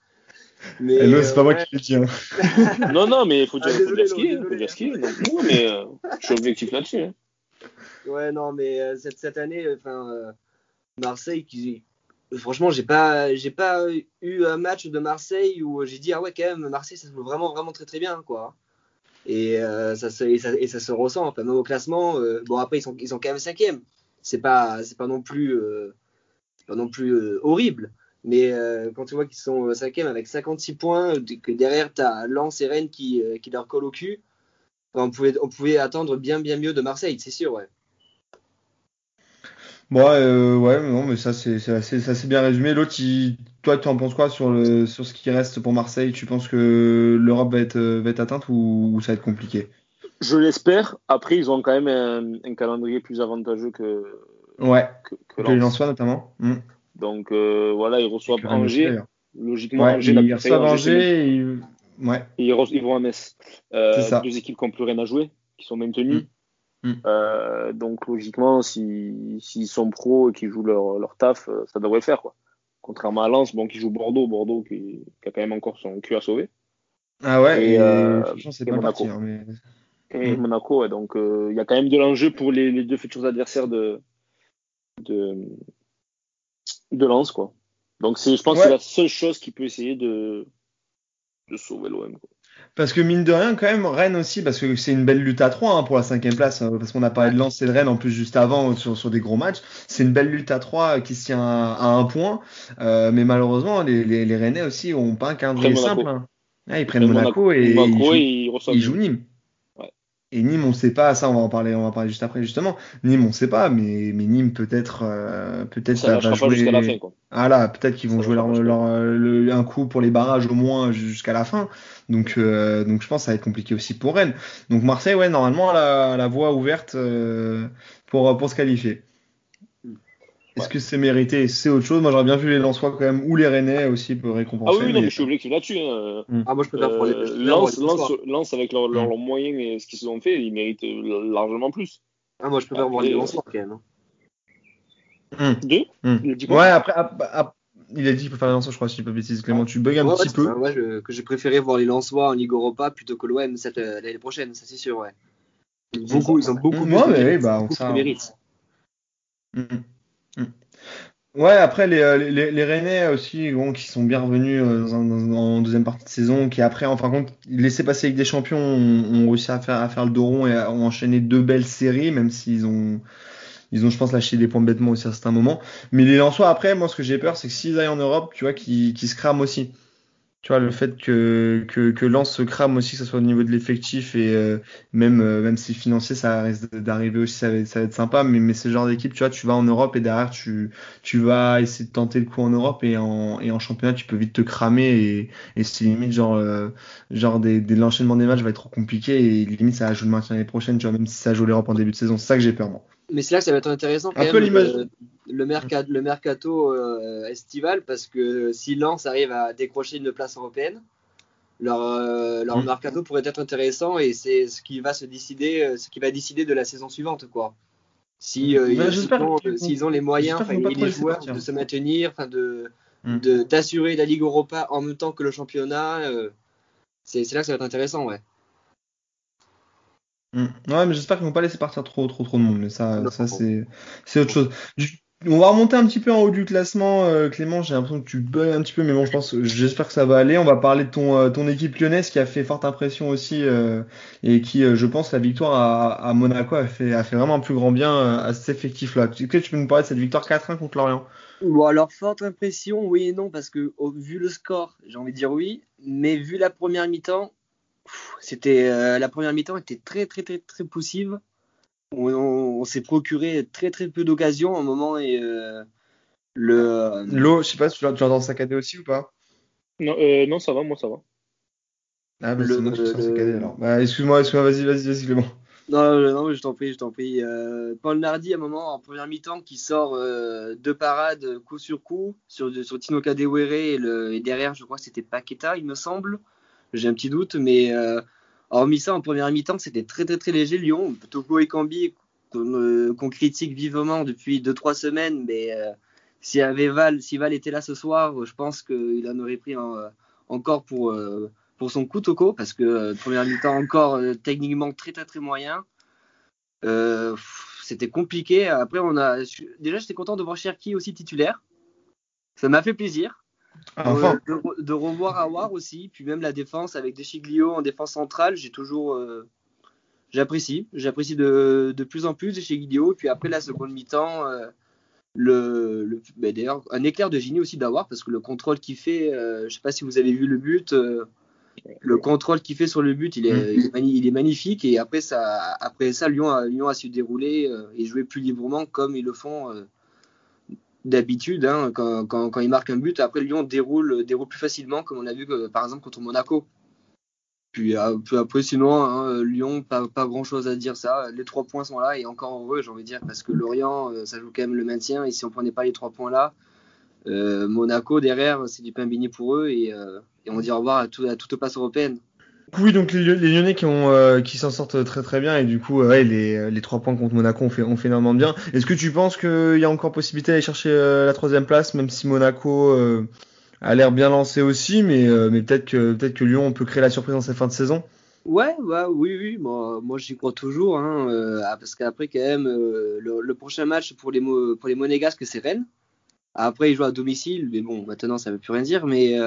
Mais Hello, c'est pas moi qui le dis. Hein. Non, non, mais il faut dire, Ah, faut désolé, dire ce qu'il y a, Laurent, faut dire désolé. ce qu'il non, mais euh, je suis objectif là-dessus. hein. Ouais, non, mais euh, cette, cette année, enfin, euh, Marseille, qui, franchement, j'ai pas, j'ai pas eu un match de Marseille où j'ai dit ah ouais, quand même, Marseille, ça se joue vraiment, vraiment très, très bien, quoi. Et, euh, ça, se, et, ça, et ça se ressent. Enfin, même au classement, bon après ils sont, ils sont quand même cinquième. C'est pas, c'est pas non plus, non plus horrible. Mais quand tu vois qu'ils sont cinquième avec 56 points, que derrière tu as Lens et Rennes qui, qui leur collent au cul, on pouvait, on pouvait attendre bien, bien mieux de Marseille, c'est sûr, ouais. Bon, ouais, euh, ouais, non, mais ça c'est assez, bien résumé. L'autre, toi, tu en penses quoi sur le, sur ce qui reste pour Marseille? Tu penses que l'Europe va être, euh, va être atteinte ou, ou ça va être compliqué? Je l'espère. Après, ils ont quand même un, un calendrier plus avantageux que, Ouais, que, que que les. Lensois notamment. Hmm. Donc euh, voilà, ils reçoivent Angers. Logiquement, Ouais, Angers, ils reçoivent Angers, ils- ouais. Et ils, ils vont à Metz. Euh, C'est ça. Deux équipes qui n'ont plus rien à jouer, qui sont maintenues. Mm. Mm. Euh, donc logiquement, si- s'ils sont pros et qu'ils jouent leur, leur taf, euh, ça devrait le faire. Quoi. Contrairement à Lens, bon, qui joue Bordeaux, Bordeaux qui, qui a quand même encore son cul à sauver. Ah ouais, Et, et, euh, franchement, c'est Monaco. hein, mais... et Mm. Monaco. ouais. donc euh, il y a quand même de l'enjeu pour les, les deux futurs adversaires de de, de Lens, quoi. Donc c'est, je pense que c'est la seule chose qui peut essayer de de sauver l'OM. quoi. Parce que mine de rien, quand même, Rennes aussi, parce que c'est une belle lutte à trois hein, pour la cinquième place, euh, parce qu'on a parlé de Lens et de Rennes en plus juste avant sur, sur des gros matchs. C'est une belle lutte à trois euh, qui se tient à, à un point, Euh, mais malheureusement, les, les, les Rennais aussi ont pas un calendrier simple. hein. Ils prennent Monaco, et Monaco, ils jouent, et ils reçoivent. ils jouent Nîmes. Et Nîmes, on sait pas, ça on va en parler, on va en parler juste après justement. Nîmes, on sait pas, mais, mais Nîmes peut-être, euh, peut-être Ça ne pas jouer. jusqu'à la fin, quoi. Ah là, peut-être qu'ils vont Ça jouer va leur, leur, le- un coup pour les barrages au moins jusqu'à la fin. Donc, euh, donc je pense que ça va être compliqué aussi pour Rennes. Donc Marseille, ouais, normalement, la, la voie ouverte euh, pour, pour se qualifier. Est-ce Ouais. que c'est mérité? C'est autre chose. Moi, j'aurais bien vu les Lensois quand même, ou les Rennais aussi pour Ah récompenser. oui, oui, non, mais- mais je suis objectif là-dessus. Hein. Ah, moi, je je Euh, Lensois. Lens, avec leurs leur, Mm. moyens et ce qu'ils se ont fait, ils méritent euh, largement plus. Ah, moi, je préfère voir les Lensois quand même. hein. Deux? Hmm. Il a dit Ouais, après, ap- ap- il a dit qu'il peut faire les Lensois, je crois, si je dis pas de bêtises. Clément, tu bugs un Ouais, petit ouais, peu. ouais, je- que j'ai préféré voir les Lensois en Ligue Europa plutôt que l'OM cette euh, l'année prochaine, ça c'est sûr, ouais. Beaucoup, ils ont beaucoup Ouais, plus de mais bah, beaucoup ça- mérite. Mm. Ouais, après les, euh, les, les Rennais aussi, qui sont bien revenus euh, en deuxième partie de saison, qui après, en fin de compte, laissé passer avec des champions, ont, réussi à faire, à faire le dos rond et ont enchaîné deux belles séries, même s'ils ont, ils ont, je pense, lâché des points bêtement aussi à certains moments. Mais les Lensois, après, moi, ce que j'ai peur, c'est que s'ils aillent en Europe, tu vois, qu'ils se crament aussi. Tu vois, le fait que, que, que Lens se crame aussi, que ce soit au niveau de l'effectif et euh, même, euh, même si financier, ça risque d'arriver aussi, ça va, être- sympa. Mais, mais ce genre d'équipe, tu vois, tu vas en Europe et derrière, tu, tu vas essayer de tenter le coup en Europe et en, et en championnat, tu peux vite te cramer et, et c'est limite, genre, euh, genre des, des, l'enchaînement des matchs va être trop compliqué et limite, ça va jouer le maintien l'année prochaine, tu vois, même si ça joue l'Europe en début de saison. C'est ça que j'ai peur, moi. Mais c'est là que ça va être intéressant quand Un même, peu l'image. euh, le, merca- le mercato euh, estival parce que si Lens arrive à décrocher une place européenne, leur, euh, leur Mm. mercato pourrait être intéressant et c'est ce qui va se décider, ce qui va décider de la saison suivante quoi. Si euh, Ouais, ils- s'ils ont- les moyens, enfin, les joueurs de se maintenir, enfin de Mm. de- d'assurer la Ligue Europa en même temps que le championnat, euh, c'est c'est là que ça va être intéressant ouais. Mm. Ouais, mais j'espère qu'ils vont pas laisser partir trop, trop, trop de monde. Mais ça, Non. ça c'est, c'est autre chose. Du- on va remonter un petit peu en haut du classement, euh, Clément. J'ai l'impression que tu bugs un petit peu, mais bon, je pense, j'espère que ça va aller. On va parler de ton, euh, ton équipe lyonnaise qui a fait forte impression aussi euh, et qui, je pense, la victoire à, à Monaco a fait, a fait vraiment un plus grand bien à cet effectif-là. Est-ce que tu peux nous parler de cette victoire 4-1 contre Lorient? Bon, alors, forte impression, oui et non, parce que au- vu le score, j'ai envie de dire oui, mais vu la première mi-temps, c'était euh, la première mi-temps était très très très très poussive. On, on- on s'est procuré très très peu d'occasions au moment et euh, le L'eau, je sais pas si tu l'entends saccader aussi ou pas? non, euh, non, ça va, moi ça va. Ah, bah, Le- c'est moi qui saccader alors. Bah, excuse-moi, excuse-moi, vas-y, vas-y, vas-y, Clément. non, non, non, je t'en prie, je t'en prie. Euh, Paul Nardi, à un moment en première mi-temps, qui sort euh, deux parades coup sur coup sur, sur Tino Kadewere et, le, et derrière, je crois que c'était Paqueta, il me semble. J'ai un petit doute, mais euh, hormis ça, en première mi-temps, c'était très très très léger Lyon. Togo et Cambi qu'on euh, qu'on critique vivement depuis 2-3 semaines, mais euh, si, avait Val, si Val était là ce soir, je pense qu'il en aurait pris en- encore pour, pour son coup Toko, parce que première mi-temps encore techniquement très très très moyen. C'était compliqué. Après, on a déjà j'étais content de voir Cherki aussi titulaire. Ça m'a fait plaisir. Enfin. Euh, de, de revoir Awar aussi, puis même la défense avec Deschiglio en défense centrale, j'ai toujours euh, j'apprécie, j'apprécie de, de plus en plus Deschiglio. Puis après la seconde mi-temps, euh, le, le ben d'ailleurs un éclair de génie aussi d'Awar parce que le contrôle qu'il fait, euh, je sais pas si vous avez vu le but. le contrôle qu'il fait sur le but, il est, Mm. il est, magnifique. Et après ça, après ça Lyon, a, Lyon a su dérouler et jouer plus librement comme ils le font d'habitude. Hein, quand, quand, ils marquent un but, après Lyon déroule, déroule plus facilement, comme on a vu par exemple contre Monaco. Puis, puis après, sinon, hein, Lyon, pas, pas grand chose à dire ça. Les trois points sont là et encore heureux, j'ai envie de dire, parce que Lorient, euh, ça joue quand même le maintien. Et si on prenait pas les trois points là, euh, Monaco derrière, c'est du pain béni pour eux. Et, euh, on dit au revoir à, à toute place européenne. Oui, donc les, Lyonnais euh, qui s'en sortent très très bien et du coup euh, les, trois points contre Monaco ont fait ont fait énormément bien. Est-ce que tu penses qu'il y a encore possibilité d'aller chercher euh, la troisième place, même si Monaco a l'air bien lancé aussi, mais peut-être que Lyon peut créer la surprise dans cette fin de saison? Ouais, ouais, oui, oui, moi, j'y crois toujours, hein, parce qu'après quand même le, prochain match pour les pour les Monégasques c'est Rennes. Après ils jouent à domicile, mais bon maintenant ça veut plus rien dire. Mais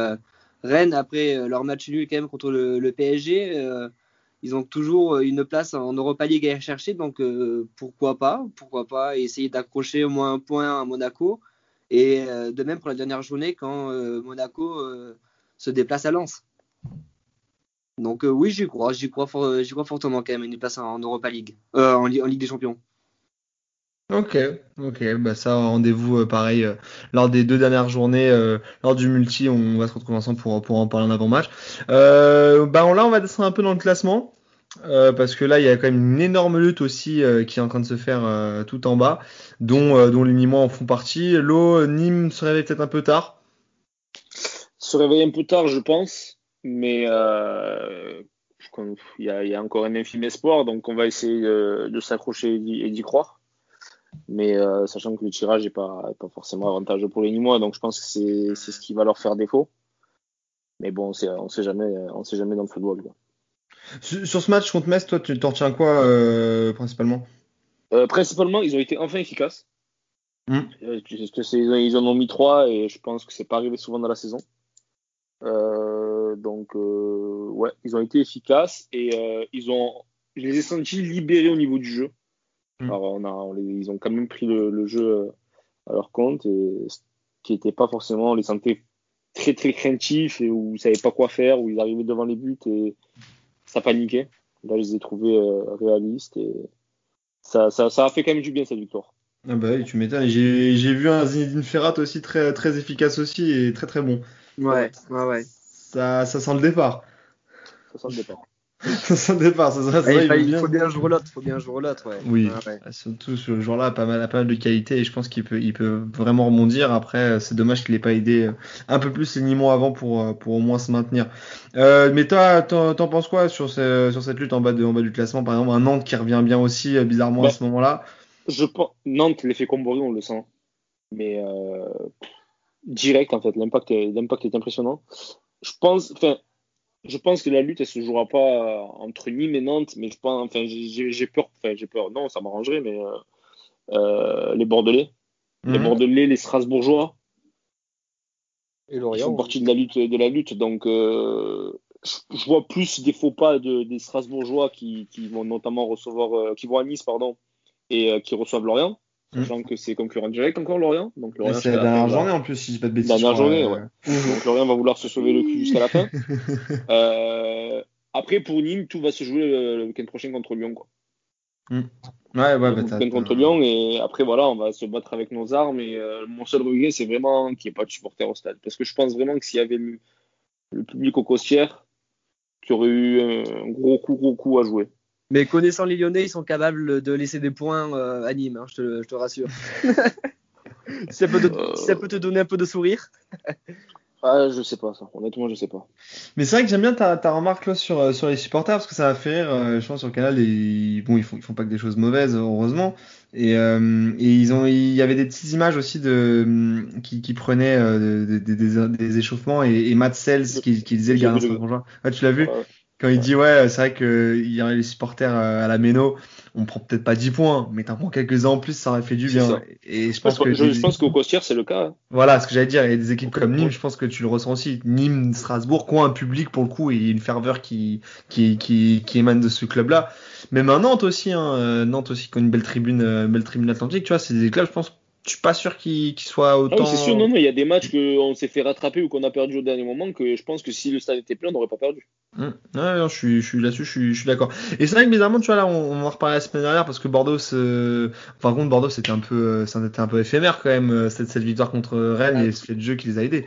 Rennes après euh, leur match nul quand même contre le, PSG, euh, ils ont toujours une place en Europa League à chercher, donc euh, pourquoi pas, pourquoi pas essayer d'accrocher au moins un point à Monaco. Et euh, de même pour la dernière journée quand euh, Monaco euh, se déplace à Lens. Donc euh, oui, j'y crois, j'y crois, crois fortement quand même une place en Europa League, euh, en Ligue des Champions. Ok, ok, bah ça, rendez-vous euh, pareil euh, lors des deux dernières journées, euh, lors du multi, on va se retrouver ensemble pour, pour en parler en avant-match. Euh, bah là, on va descendre un peu dans le classement, euh, parce que là, il y a quand même une énorme lutte aussi euh, qui est en train de se faire tout en bas, dont, dont les Nîmois en font partie. L'eau, Nîmes se réveille peut-être un peu tard. Se réveiller un peu tard, je pense, mais il y, y a encore un infime espoir, donc on va essayer de s'accrocher et d'y croire. Mais euh, sachant que le tirage n'est pas, forcément avantageux pour les Nîmois, donc je pense que c'est ce qui va leur faire défaut. Mais bon, on sait, on sait jamais, on sait jamais dans le football. quoi. Sur, sur ce match contre Metz, toi, tu t'en retiens quoi euh, principalement? Euh, principalement, ils ont été enfin efficaces. Mm. Euh, parce que ils en ont mis trois et je pense que c'est pas arrivé souvent dans la saison. Donc ouais, ils ont été efficaces et ils ont, je les ai sentis libérés au niveau du jeu. Mm. Alors on a, on les- ils ont quand même pris le, le jeu euh, à leur compte et ce qui était pas forcément, on les sentait très très craintifs et où ils savaient pas quoi faire, où ils arrivaient devant les buts et ça paniquait. Là, je les ai trouvés euh, réalistes et ça, ça, ça a fait quand même du bien cette victoire. Ah bah oui, tu m'étonnes. J'ai j'ai vu un Zinedine Ferrat aussi très, très efficace aussi et très très bon. Ouais, ouais, ouais. Ça, ça sent le départ. Ça sent le départ. ça départ. Ça, ça, ça, il il, faut bien jouer l'autre, faut bien jouer l'autre, ouais. Oui, Ouais, ouais. surtout ce jour-là, a pas mal, a pas mal de qualité et je pense qu'il peut, il peut vraiment rebondir. Après, c'est dommage qu'il ait pas aidé euh, un peu plus les Nîmois avant pour, euh, pour au moins se maintenir. Euh, mais toi, t'en t'en penses quoi sur, ce- sur cette lutte en bas, de, en bas du classement? Par exemple, un Nantes qui revient bien aussi, euh, bizarrement à Bah, ce moment-là. Je pense, Nantes, l'effet Combory, on le sent. Mais euh, direct, en fait, l'impact est, l'impact est impressionnant. Je pense, enfin, je pense que la lutte, elle se jouera pas entre Nîmes et Nantes, mais je pense, enfin, j'ai- peur, enfin, j'ai peur, non, ça m'arrangerait, mais euh, euh, les Bordelais, les Mhm. Bordelais, les Strasbourgeois, Et ils Lorient. font partie de la lutte, de la lutte, donc euh, je, vois plus des faux pas de, des Strasbourgeois qui, qui vont notamment recevoir, euh, qui vont à Nice, pardon, et qui reçoivent Lorient, sachant que c'est concurrent direct encore Lorient, donc Lorient C'est la dernière journée en plus, si je dis pas de bêtises. Dernière journée, euh, ouais. Donc Lorient va vouloir se sauver le cul jusqu'à la fin. Euh, après, pour Nîmes, tout va se jouer le, le week-end prochain contre Lyon. Quoi. Ouais, ouais, bah, le t'as- week-end contre Lyon. Et après, voilà, on va se battre avec nos armes. Et euh, mon seul regret, c'est vraiment qu'il n'y ait pas de supporters au stade. Parce que je pense vraiment que s'il y avait le, le public au Costières, qu'il y aurait eu un gros coup, gros coup à jouer. Mais connaissant les Lyonnais, ils sont capables de laisser des points euh, à Nîmes, hein, je, te, je te rassure. si, ça peut te, Euh. ça peut te donner un peu de sourire. Ah, je sais pas ça. Honnêtement, je sais pas. Mais c'est vrai que j'aime bien ta, ta remarque là, sur, euh, sur les supporters parce que ça m'a fait rire. euh, je pense sur le canal, et, bon, ils font, ils font pas que des choses mauvaises, heureusement. Et, euh, et ils ont, il y avait des petites images aussi de, hum, qui, qui prenaient euh, des, des, des, des échauffements et, et Matt Sells qui, qui disait le gardien strasbourgeois. Ouais, tu l'as vu? Quand il dit ouais, c'est vrai que il y aurait les supporters euh, à la Méno, on prend peut-être pas 10 points, mais t'en prends quelques-uns en plus, ça aurait fait du bien. Et je pense que je, pense qu'au Costières, c'est le cas. hein. voilà ce que j'allais dire. Il y a des équipes comme Nîmes, je pense que tu le ressens aussi. Nîmes, Strasbourg, qui ont un public pour le coup et une ferveur qui qui qui, qui émane de ce club-là. Même à Nantes aussi, hein, euh, Nantes aussi qui a une belle tribune, euh, belle tribune atlantique. Tu vois, c'est des clubs, je pense. Je suis pas sûr qu'ils qu'ils soient Ah autant. oui, c'est sûr, non, non, il y a des matchs qu'on s'est fait rattraper ou qu'on a perdu au dernier moment que je pense que si le stade était plein, on n'aurait pas perdu. Ouais, non, je suis, je suis là-dessus, je suis, je suis d'accord. Et c'est vrai que bizarrement, tu vois, là, on, on en reparlait la semaine dernière parce que Bordeaux, se... enfin, contre Bordeaux, c'était un peu, euh, c'était un peu éphémère quand même, euh, cette, cette victoire contre Rennes et ce fait de jeu qui les a aidés.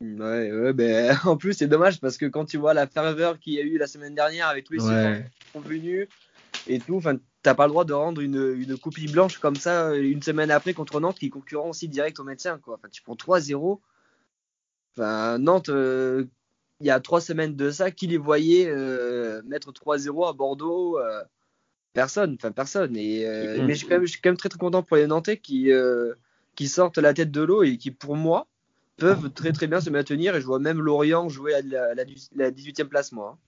Ouais, ouais, ben, en plus, c'est dommage parce que quand tu vois la ferveur qu'il y a eu la semaine dernière avec tous les supporters Ouais. qui sont venus et tout, enfin, t'as pas le droit de rendre une, une copie blanche comme ça euh, une semaine après contre Nantes qui est concurrent aussi direct au médecin, quoi. Enfin, tu prends 3-0. Enfin, Nantes, euh, il y a trois semaines de ça, qui les voyait euh, mettre 3-0 à Bordeaux euh, Personne, enfin personne. Et, euh, Mm. Mais je suis, quand même, je suis quand même très très content pour les Nantais qui, qui sortent la tête de l'eau et qui, pour moi, peuvent très très bien se maintenir. Et je vois même Lorient jouer à la, la, la 18e place, moi.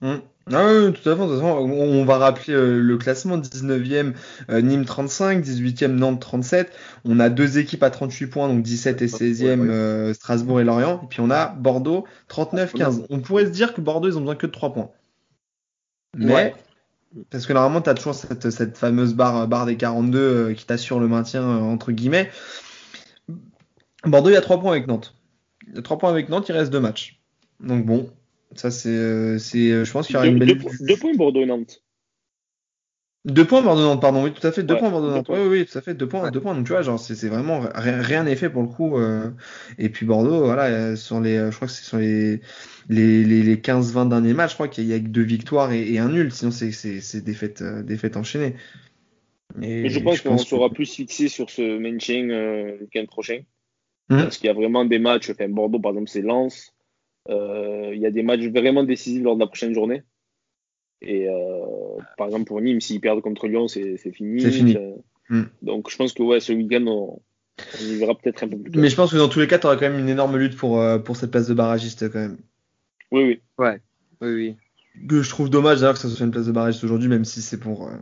Hum. Ah oui, tout à fait. De toute façon, on, va rappeler euh, le classement 19e euh, Nîmes 35, 18e Nantes 37. On a deux équipes à 38 points, donc 17 et 16e Ouais, ouais. euh, Strasbourg et Lorient. Et puis on a Bordeaux 39-15. On pourrait se dire que Bordeaux, ils ont besoin que de 3 points. Mais, Ouais. parce que normalement, tu as toujours cette, cette fameuse barre, barre des 42 euh, qui t'assure le maintien, euh, entre guillemets. Bordeaux, il y a 3 points avec Nantes. Il y a 3 points avec Nantes, il reste 2 matchs. Donc bon, ça c'est, euh, c'est, euh, je pense qu'il y aura Deux, une belle. deux deux points Bordeaux et Nantes. Deux points Bordeaux-Nantes, pardon, oui, tout à fait, deux Ouais, points Bordeaux-Nantes, oui, oui, tout à fait, deux points, Ouais. deux points, donc tu vois, genre, c'est c'est vraiment, rien rien n'est fait pour le coup, euh, et puis Bordeaux, voilà, sur les, je crois que c'est sur les, les, les, les 15-20 derniers matchs, je crois qu'il y a que deux victoires et, et un nul, sinon c'est, c'est, c'est défaites, euh, défaites enchaînées. Et je pense qu'on sera plus fixé sur ce maintien euh, le week-end prochain. Mhm. Parce qu'il y a vraiment des matchs, enfin Bordeaux par exemple c'est Lens. Euh, il y a des matchs vraiment décisifs lors de la prochaine journée. Et euh, par exemple pour Nîmes, s'ils perdent contre Lyon, c'est c'est fini. Fini. Mhm. Donc je pense que ouais, ce week-end, on, on y verra peut-être un peu plus tard. Mais je pense que dans tous les cas, t'auras quand même une énorme lutte pour, euh, pour cette place de barragiste quand même. Oui, oui. Oui, oui. que je trouve dommage d'ailleurs que ça soit une place de barrage aujourd'hui, même si c'est pour euh,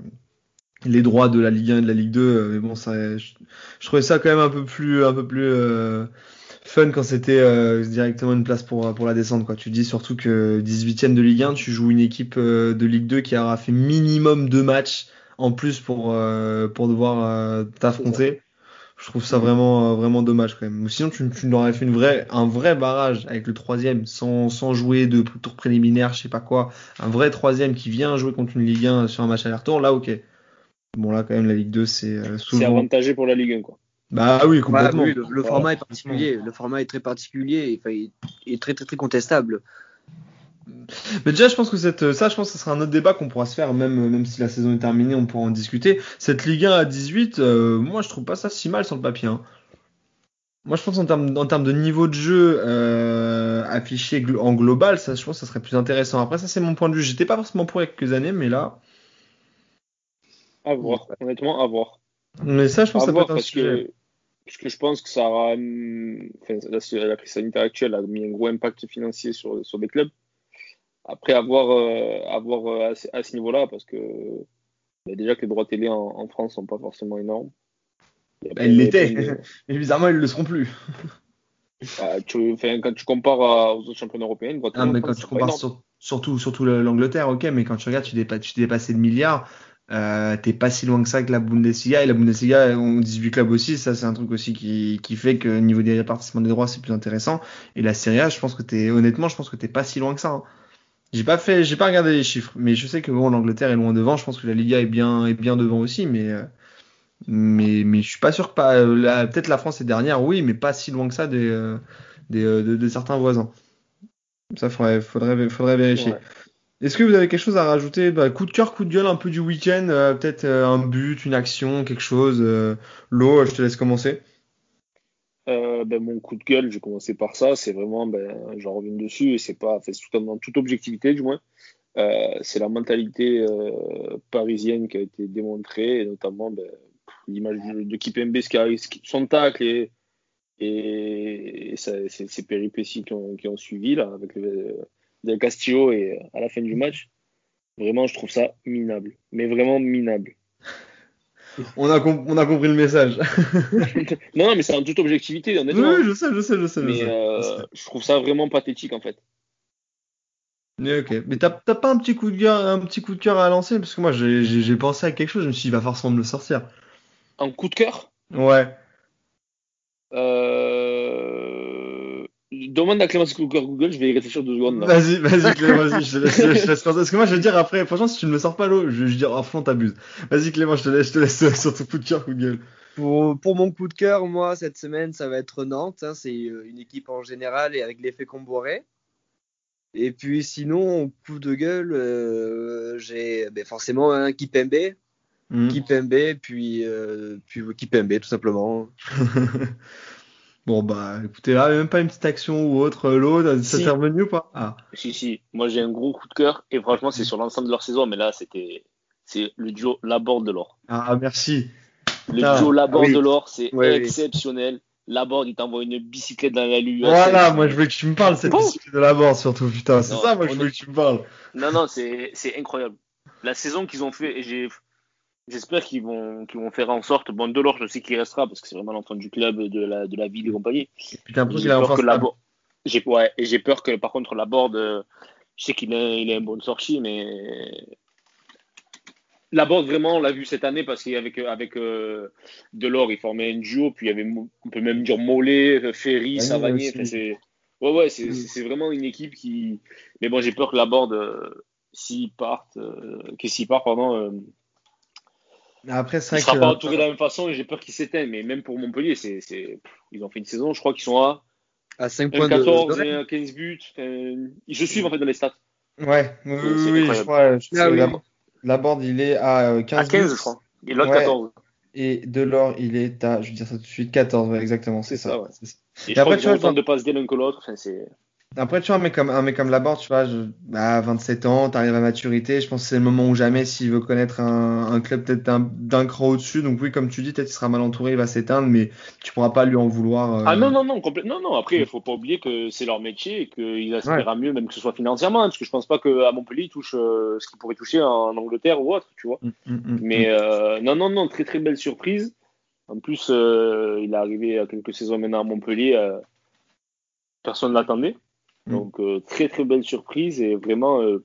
les droits de la Ligue 1 et de la Ligue 2. euh, mais bon, ça, je, je trouvais ça quand même un peu plus, un peu plus euh, fun quand c'était euh, directement une place pour, pour la descente. Quoi. Tu dis surtout que 18ème de Ligue 1, tu joues une équipe euh, de Ligue 2 qui aura fait minimum deux matchs en plus pour, euh, pour devoir t'affronter. Je trouve ça vraiment, vraiment dommage quand même. Sinon, tu, tu aurais fait une vraie, un vrai barrage avec le troisième, sans, sans jouer de tour préliminaire, je sais pas quoi. Un vrai troisième qui vient jouer contre une Ligue 1 sur un match aller-retour, là, ok. Bon, là, quand même, la Ligue 2, c'est euh, C'est souvent. avantagé pour la Ligue 1, quoi. Bah oui, Ouais, complètement. oui, le, le format est particulier. Le format est très particulier et est très très très contestable. Mais déjà, je pense que cette, ça, je pense que ce sera un autre débat qu'on pourra se faire, même, même si la saison est terminée, on pourra en discuter. Cette Ligue 1 à 18, euh, moi, je trouve pas ça si mal sur le papier. hein. Moi, je pense en termes, en termes de niveau de jeu euh, affiché en global, ça, je pense que ça serait plus intéressant. Après, ça, c'est mon point de vue. J'étais pas forcément pour il y a quelques années, mais là. À voir. Honnêtement, à voir. Mais ça, je pense que ça peut voir être un parce sujet. que, parce que je pense que ça aura. Enfin, la, la crise sanitaire actuelle a mis un gros impact financier sur, sur des clubs. Après, à voir, euh, à, voir, euh, à, ce- à ce niveau-là, parce que bah, déjà que les droits télé en, en France sont pas forcément énormes. Bah, a l'étaient. de- Mais bizarrement, ils le seront plus. Ah, tu, enfin, quand tu compares à- aux autres championnats européens, droits télé Ah, en mais France, quand tu compares sur- surtout, surtout le- l'Angleterre, ok, mais quand tu regardes, tu dépasses, tu dépasses le milliard. Euh, t'es pas si loin que ça que la Bundesliga. Et la Bundesliga ont 18 clubs aussi. Ça c'est un truc aussi qui, qui fait que au niveau des répartissements des droits c'est plus intéressant. Et la Serie A je pense que t'es honnêtement je pense que t'es pas si loin que ça hein. j'ai pas fait j'ai pas regardé les chiffres mais je sais que bon l'Angleterre est loin devant. Je pense que la Liga est bien est bien devant aussi mais euh, mais mais je suis pas sûr que pas euh, peut-être la France est dernière oui mais pas si loin que ça des euh, des de, de certains voisins. Ça faudrait faudrait faudrait vérifier. Est-ce que vous avez quelque chose à rajouter? Bah, Coup de cœur, coup de gueule un peu du week-end, euh, peut-être euh, un but, une action, quelque chose. Euh, Lo, je te laisse commencer. Euh, ben, mon coup de gueule, j'ai commencé par ça, c'est vraiment, ben, j'en reviens dessus, et c'est pas, c'est tout dans toute objectivité du moins, c'est la mentalité parisienne qui a été démontrée, et notamment ben, l'image de, Kipembe, son tacle et, et, et ça- péripéties qui ont, suivi là, Del Castillo et à la fin du match. Vraiment, je trouve ça minable, mais vraiment minable. On a, com- on a compris le message. non, non, mais c'est en toute objectivité, honnêtement. oui, je sais, je sais, je sais. je mais sais. euh, je trouve ça vraiment pathétique en fait. Mais ok. Mais t'as pas un petit coup de cœur, un petit coup de cœur à lancer? Parce que moi j'ai pensé à quelque chose. Je me suis dit il va forcément me le sortir. En coup de cœur, Ouais. euh... demande à Clémence Google, Google, je vais y réfléchir deux secondes. là. Vas-y, vas-y, Clément, vas-y, je te laisse, je te laisse faire ça. Parce que moi je vais dire après, franchement si tu ne me sors pas l'eau, je vais dire oh fond t'abuses. Vas-y Clément, je te laisse, je te laisse sur ton coup de cœur, coup de gueule. Pour, pour mon coup de cœur, moi, cette semaine, ça va être Nantes. hein. c'est euh, une équipe en général et avec l'effet Comboiré. Et puis sinon, en coup de gueule, euh, j'ai ben, forcément un Kipembe. Mhm. Kipembe, puis, euh, puis Kipembe, tout simplement. Bon bah écoutez là, même pas une petite action ou autre, euh, l'eau, ça Si. t'est revenu ou pas? Ah. Si, si, moi j'ai un gros coup de cœur et franchement, c'est sur l'ensemble de leur saison, mais là, c'était c'est le duo Laborde de l'or. Ah merci. Le Ah, duo Laborde oui. de l'or, c'est Ouais, oui. exceptionnel. Laborde, il t'envoie une bicyclette dans la lue. Voilà, moi je veux que tu me parles cette Bon. bicyclette de la bord surtout, putain. C'est ça, moi je veux est- que tu me parles. Non, non, c'est c'est incroyable. La saison qu'ils ont fait, et j'ai j'espère qu'ils vont qu'ils vont faire en sorte. Bon, Delors, je sais qu'il restera parce que c'est vraiment l'enfant du club, de la de la ville et compagnie. T'as l'impression J'ai qu'il a enfin. Laborde- j'ai ouais, et j'ai peur que par contre Laborde, euh, je sais qu'il est il est un bon sortie, mais Laborde vraiment on l'a vu cette année parce qu'avec avec euh, Delors il formait un duo, puis il y avait on peut même dire Mollet, Ferry, Ah Savanier. aussi. enfin, c'est ouais ouais c'est Mm. c'est- vraiment une équipe qui. Mais bon j'ai peur que Laborde euh, s'il parte, euh, que s'il part pardon. Euh, Après, c'est il vrai sera que. pas entouré de la même façon et j'ai peur qu'il s'éteigne. Mais même pour Montpellier, c'est, c'est, ils ont fait une saison, je crois qu'ils sont à À 5 un points de. 14 de- et un 15 buts. Ils se suivent en fait dans les stats. Ouais, oui, C'est- oui, je crois. Je Ah oui. la, la board, il est à euh, 15 À 15, buts. je crois. Et l'autre Ouais. 14. Et Delors, il est à, je vais dire ça tout de suite, 14, ouais, exactement, c'est ça. ça, ouais. c'est ça. Et, Et je après, crois tu ont vois, autant genre- de passes dès l'un que l'autre. Enfin, c'est... Après, tu vois, un mec comme, un mec comme Laborde, tu vois, je, bah, 27 ans, t'arrives à maturité, je pense que c'est le moment ou jamais s'il veut connaître un, un club peut-être d'un, cran au-dessus. Donc oui, comme tu dis, peut-être qu'il sera mal entouré, il va s'éteindre, mais tu pourras pas lui en vouloir. euh, Ah non, non, non, complètement. Non, non, après, il faut pas oublier que c'est leur métier et qu'ils aspirent à mieux, même que ce soit financièrement. hein, parce que je pense pas qu'à Montpellier, ils touchent euh, ce qu'ils pourraient toucher en Angleterre ou autre, tu vois. Mm, mm, mm, Mais euh, non, non, non, très très belle surprise. En plus, euh, il est arrivé à quelques saisons maintenant à Montpellier. euh, personne ne l'attendait. Mm. Donc, euh, très très belle surprise. Et vraiment, euh,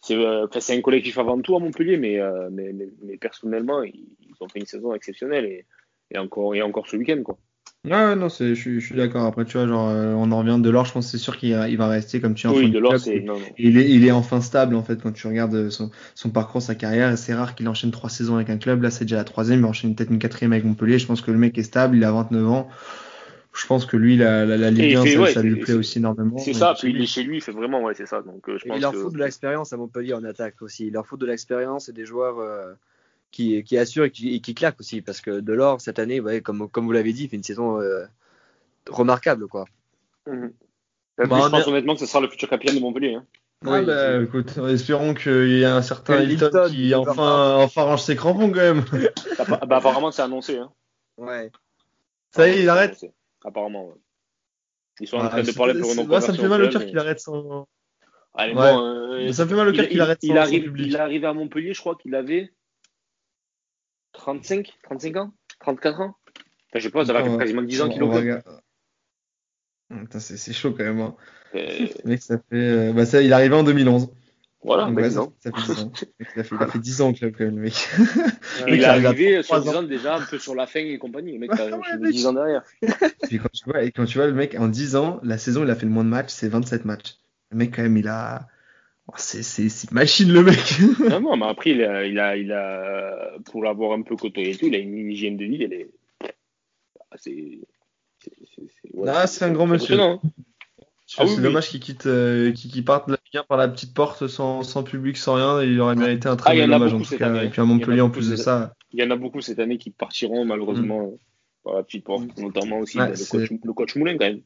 c'est euh, un collectif avant tout à Montpellier, mais, euh, mais, mais, mais personnellement, ils, ont fait une saison exceptionnelle. Et, et, encore, et encore ce week-end, quoi. Non, je, suis- je suis d'accord. Après, tu vois, genre, euh, on en revient de Delors, je pense que c'est sûr qu'il il va rester comme tu es en oui, de de l'or, club. c'est. Non, non. Il est, il est enfin stable en fait quand tu regardes son, son parcours, sa carrière. C'est rare qu'il enchaîne trois saisons avec un club. Là, c'est déjà la troisième. Il enchaîne peut-être une quatrième avec Montpellier. Je pense que le mec est stable. Il a 29 ans. Je pense que lui, la, la, la Ligue il 1, fait- ça, ouais, ça lui plaît aussi énormément. C'est ça, puis il est chez lui, il fait vraiment, ouais, c'est ça. Donc, euh, je pense il leur que. faut de l'expérience à Montpellier en attaque aussi. Il leur faut de l'expérience et des joueurs euh, qui, qui assurent et qui, et qui claquent aussi. Parce que Delors, cette année, ouais, comme, comme vous l'avez dit, il fait une saison euh, remarquable. Quoi. Mhm. Bah, je pense honnêtement que ce sera le futur capitaine de Montpellier. Hein. Ah, Oui, bah, c'est- écoute, espérons qu'il y ait un certain Hilton Hilton, qui enfin, enfin range ses crampons quand même. Bah, apparemment, c'est annoncé. Hein. Ouais. Ça y est, il arrête. Apparemment, ouais. Ils sont en train de parler pour une ouais, ça me fait mal au cœur mais- qu'il arrête sans. Allez, Ouais. bon, euh, ça me fait mal au cœur il- qu'il il- arrête il sans- sans arrive, public. Il est arrivé à Montpellier, je crois qu'il avait 35, 35 ans 34 ans Enfin, je sais pas, ça va faire quasiment 10 ans qu'il. Putain, c'est chaud quand même. Hein. Euh, Le Mec, ça fait, euh, bah, ça, il est arrivé en 2011. Voilà, Donc, bah, ouais, 10 ça, ça fait 10 ans. Il, a fait, il a fait 10 ans au club quand même, le mec. Et mec, il est arrivé sur 33 ans. 10 ans déjà un peu sur la fin et compagnie. Le mec, Ouais, a ouais, fait mec. 10 ans derrière. Puis quand tu vois, et quand tu vois le mec en 10 ans, la saison, il a fait le moins de matchs, c'est 27 matchs. Le mec, quand même, il a. Oh, c'est, c'est, c'est machine le mec. non, non, mais après, il a, il a, il a pour l'avoir un peu côtoyé et tout, il a une hygiène de vie, elle est. Ah, C'est. Ah, c'est un grand monsieur. hein. Ah oui, c'est oui. dommage qu'il quitte, euh, qu'il, qu'il parte 1 par la petite porte sans, sans public, sans rien. Et il aurait mérité un très Ah, il y bel hommage en tout cas. année. Et puis à en Montpellier, en plus de ça. Il y en a beaucoup cette année qui partiront malheureusement euh, par la petite porte, notamment aussi Mm. Ouais, le, c'est- coach, le coach Moulin quand même.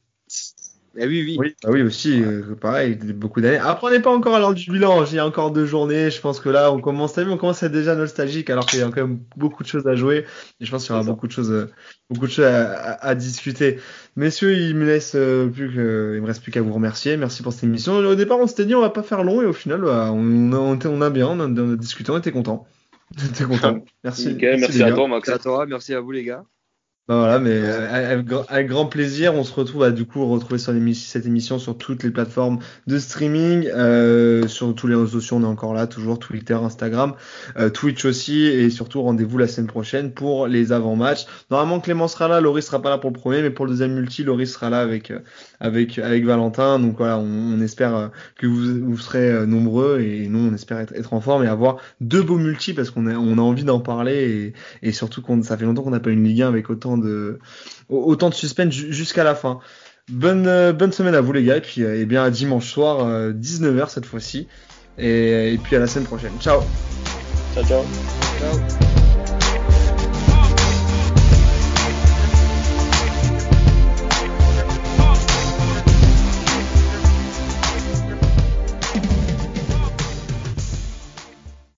Eh oui, oui. Oui, bah oui aussi, euh, pareil, beaucoup d'années. Après, on n'est pas encore à l'heure du bilan, il y a encore deux journées, je pense que là, on commence, t'as vu, on commence à être déjà nostalgique, alors qu'il y a quand même beaucoup de choses à jouer, et je pense qu'il y aura beaucoup de choses, euh, beaucoup de choses à, à- à discuter. Messieurs, il me laisse euh, plus que, il me reste plus qu'à vous remercier, merci pour cette émission. Au départ, on s'était dit, on va pas faire long, et au final, bah, on, a, on, a- on a bien, on a, on a discuté, on était content. On était content. Merci. Nickel, merci, les à gars. toi Max. Merci à toi, merci à vous les gars. Bah voilà, mais euh, avec, grand- avec grand plaisir, on se retrouve à du coup retrouver sur cette émission sur toutes les plateformes de streaming, euh, sur tous les réseaux sociaux, on est encore là, toujours Twitter, Instagram, euh, Twitch aussi, et surtout rendez-vous la semaine prochaine pour les avant-matchs. Normalement Clément sera là, Laurie sera pas là pour le premier, mais pour le deuxième multi, Laurie sera là avec euh, avec avec Valentin. Donc voilà, on, on espère euh, que vous, vous serez nombreux et nous on espère être, être en forme et avoir deux beaux multis parce qu'on a on a envie d'en parler et, et surtout qu'on ça fait longtemps qu'on n'a pas une Ligue 1 avec autant de autant de suspense ju- jusqu'à la fin. Bonne euh, bonne semaine à vous les gars et puis euh, et bien à dimanche soir euh, 19h cette fois-ci et, et puis à la semaine prochaine. Ciao. Ciao, ciao. Ciao.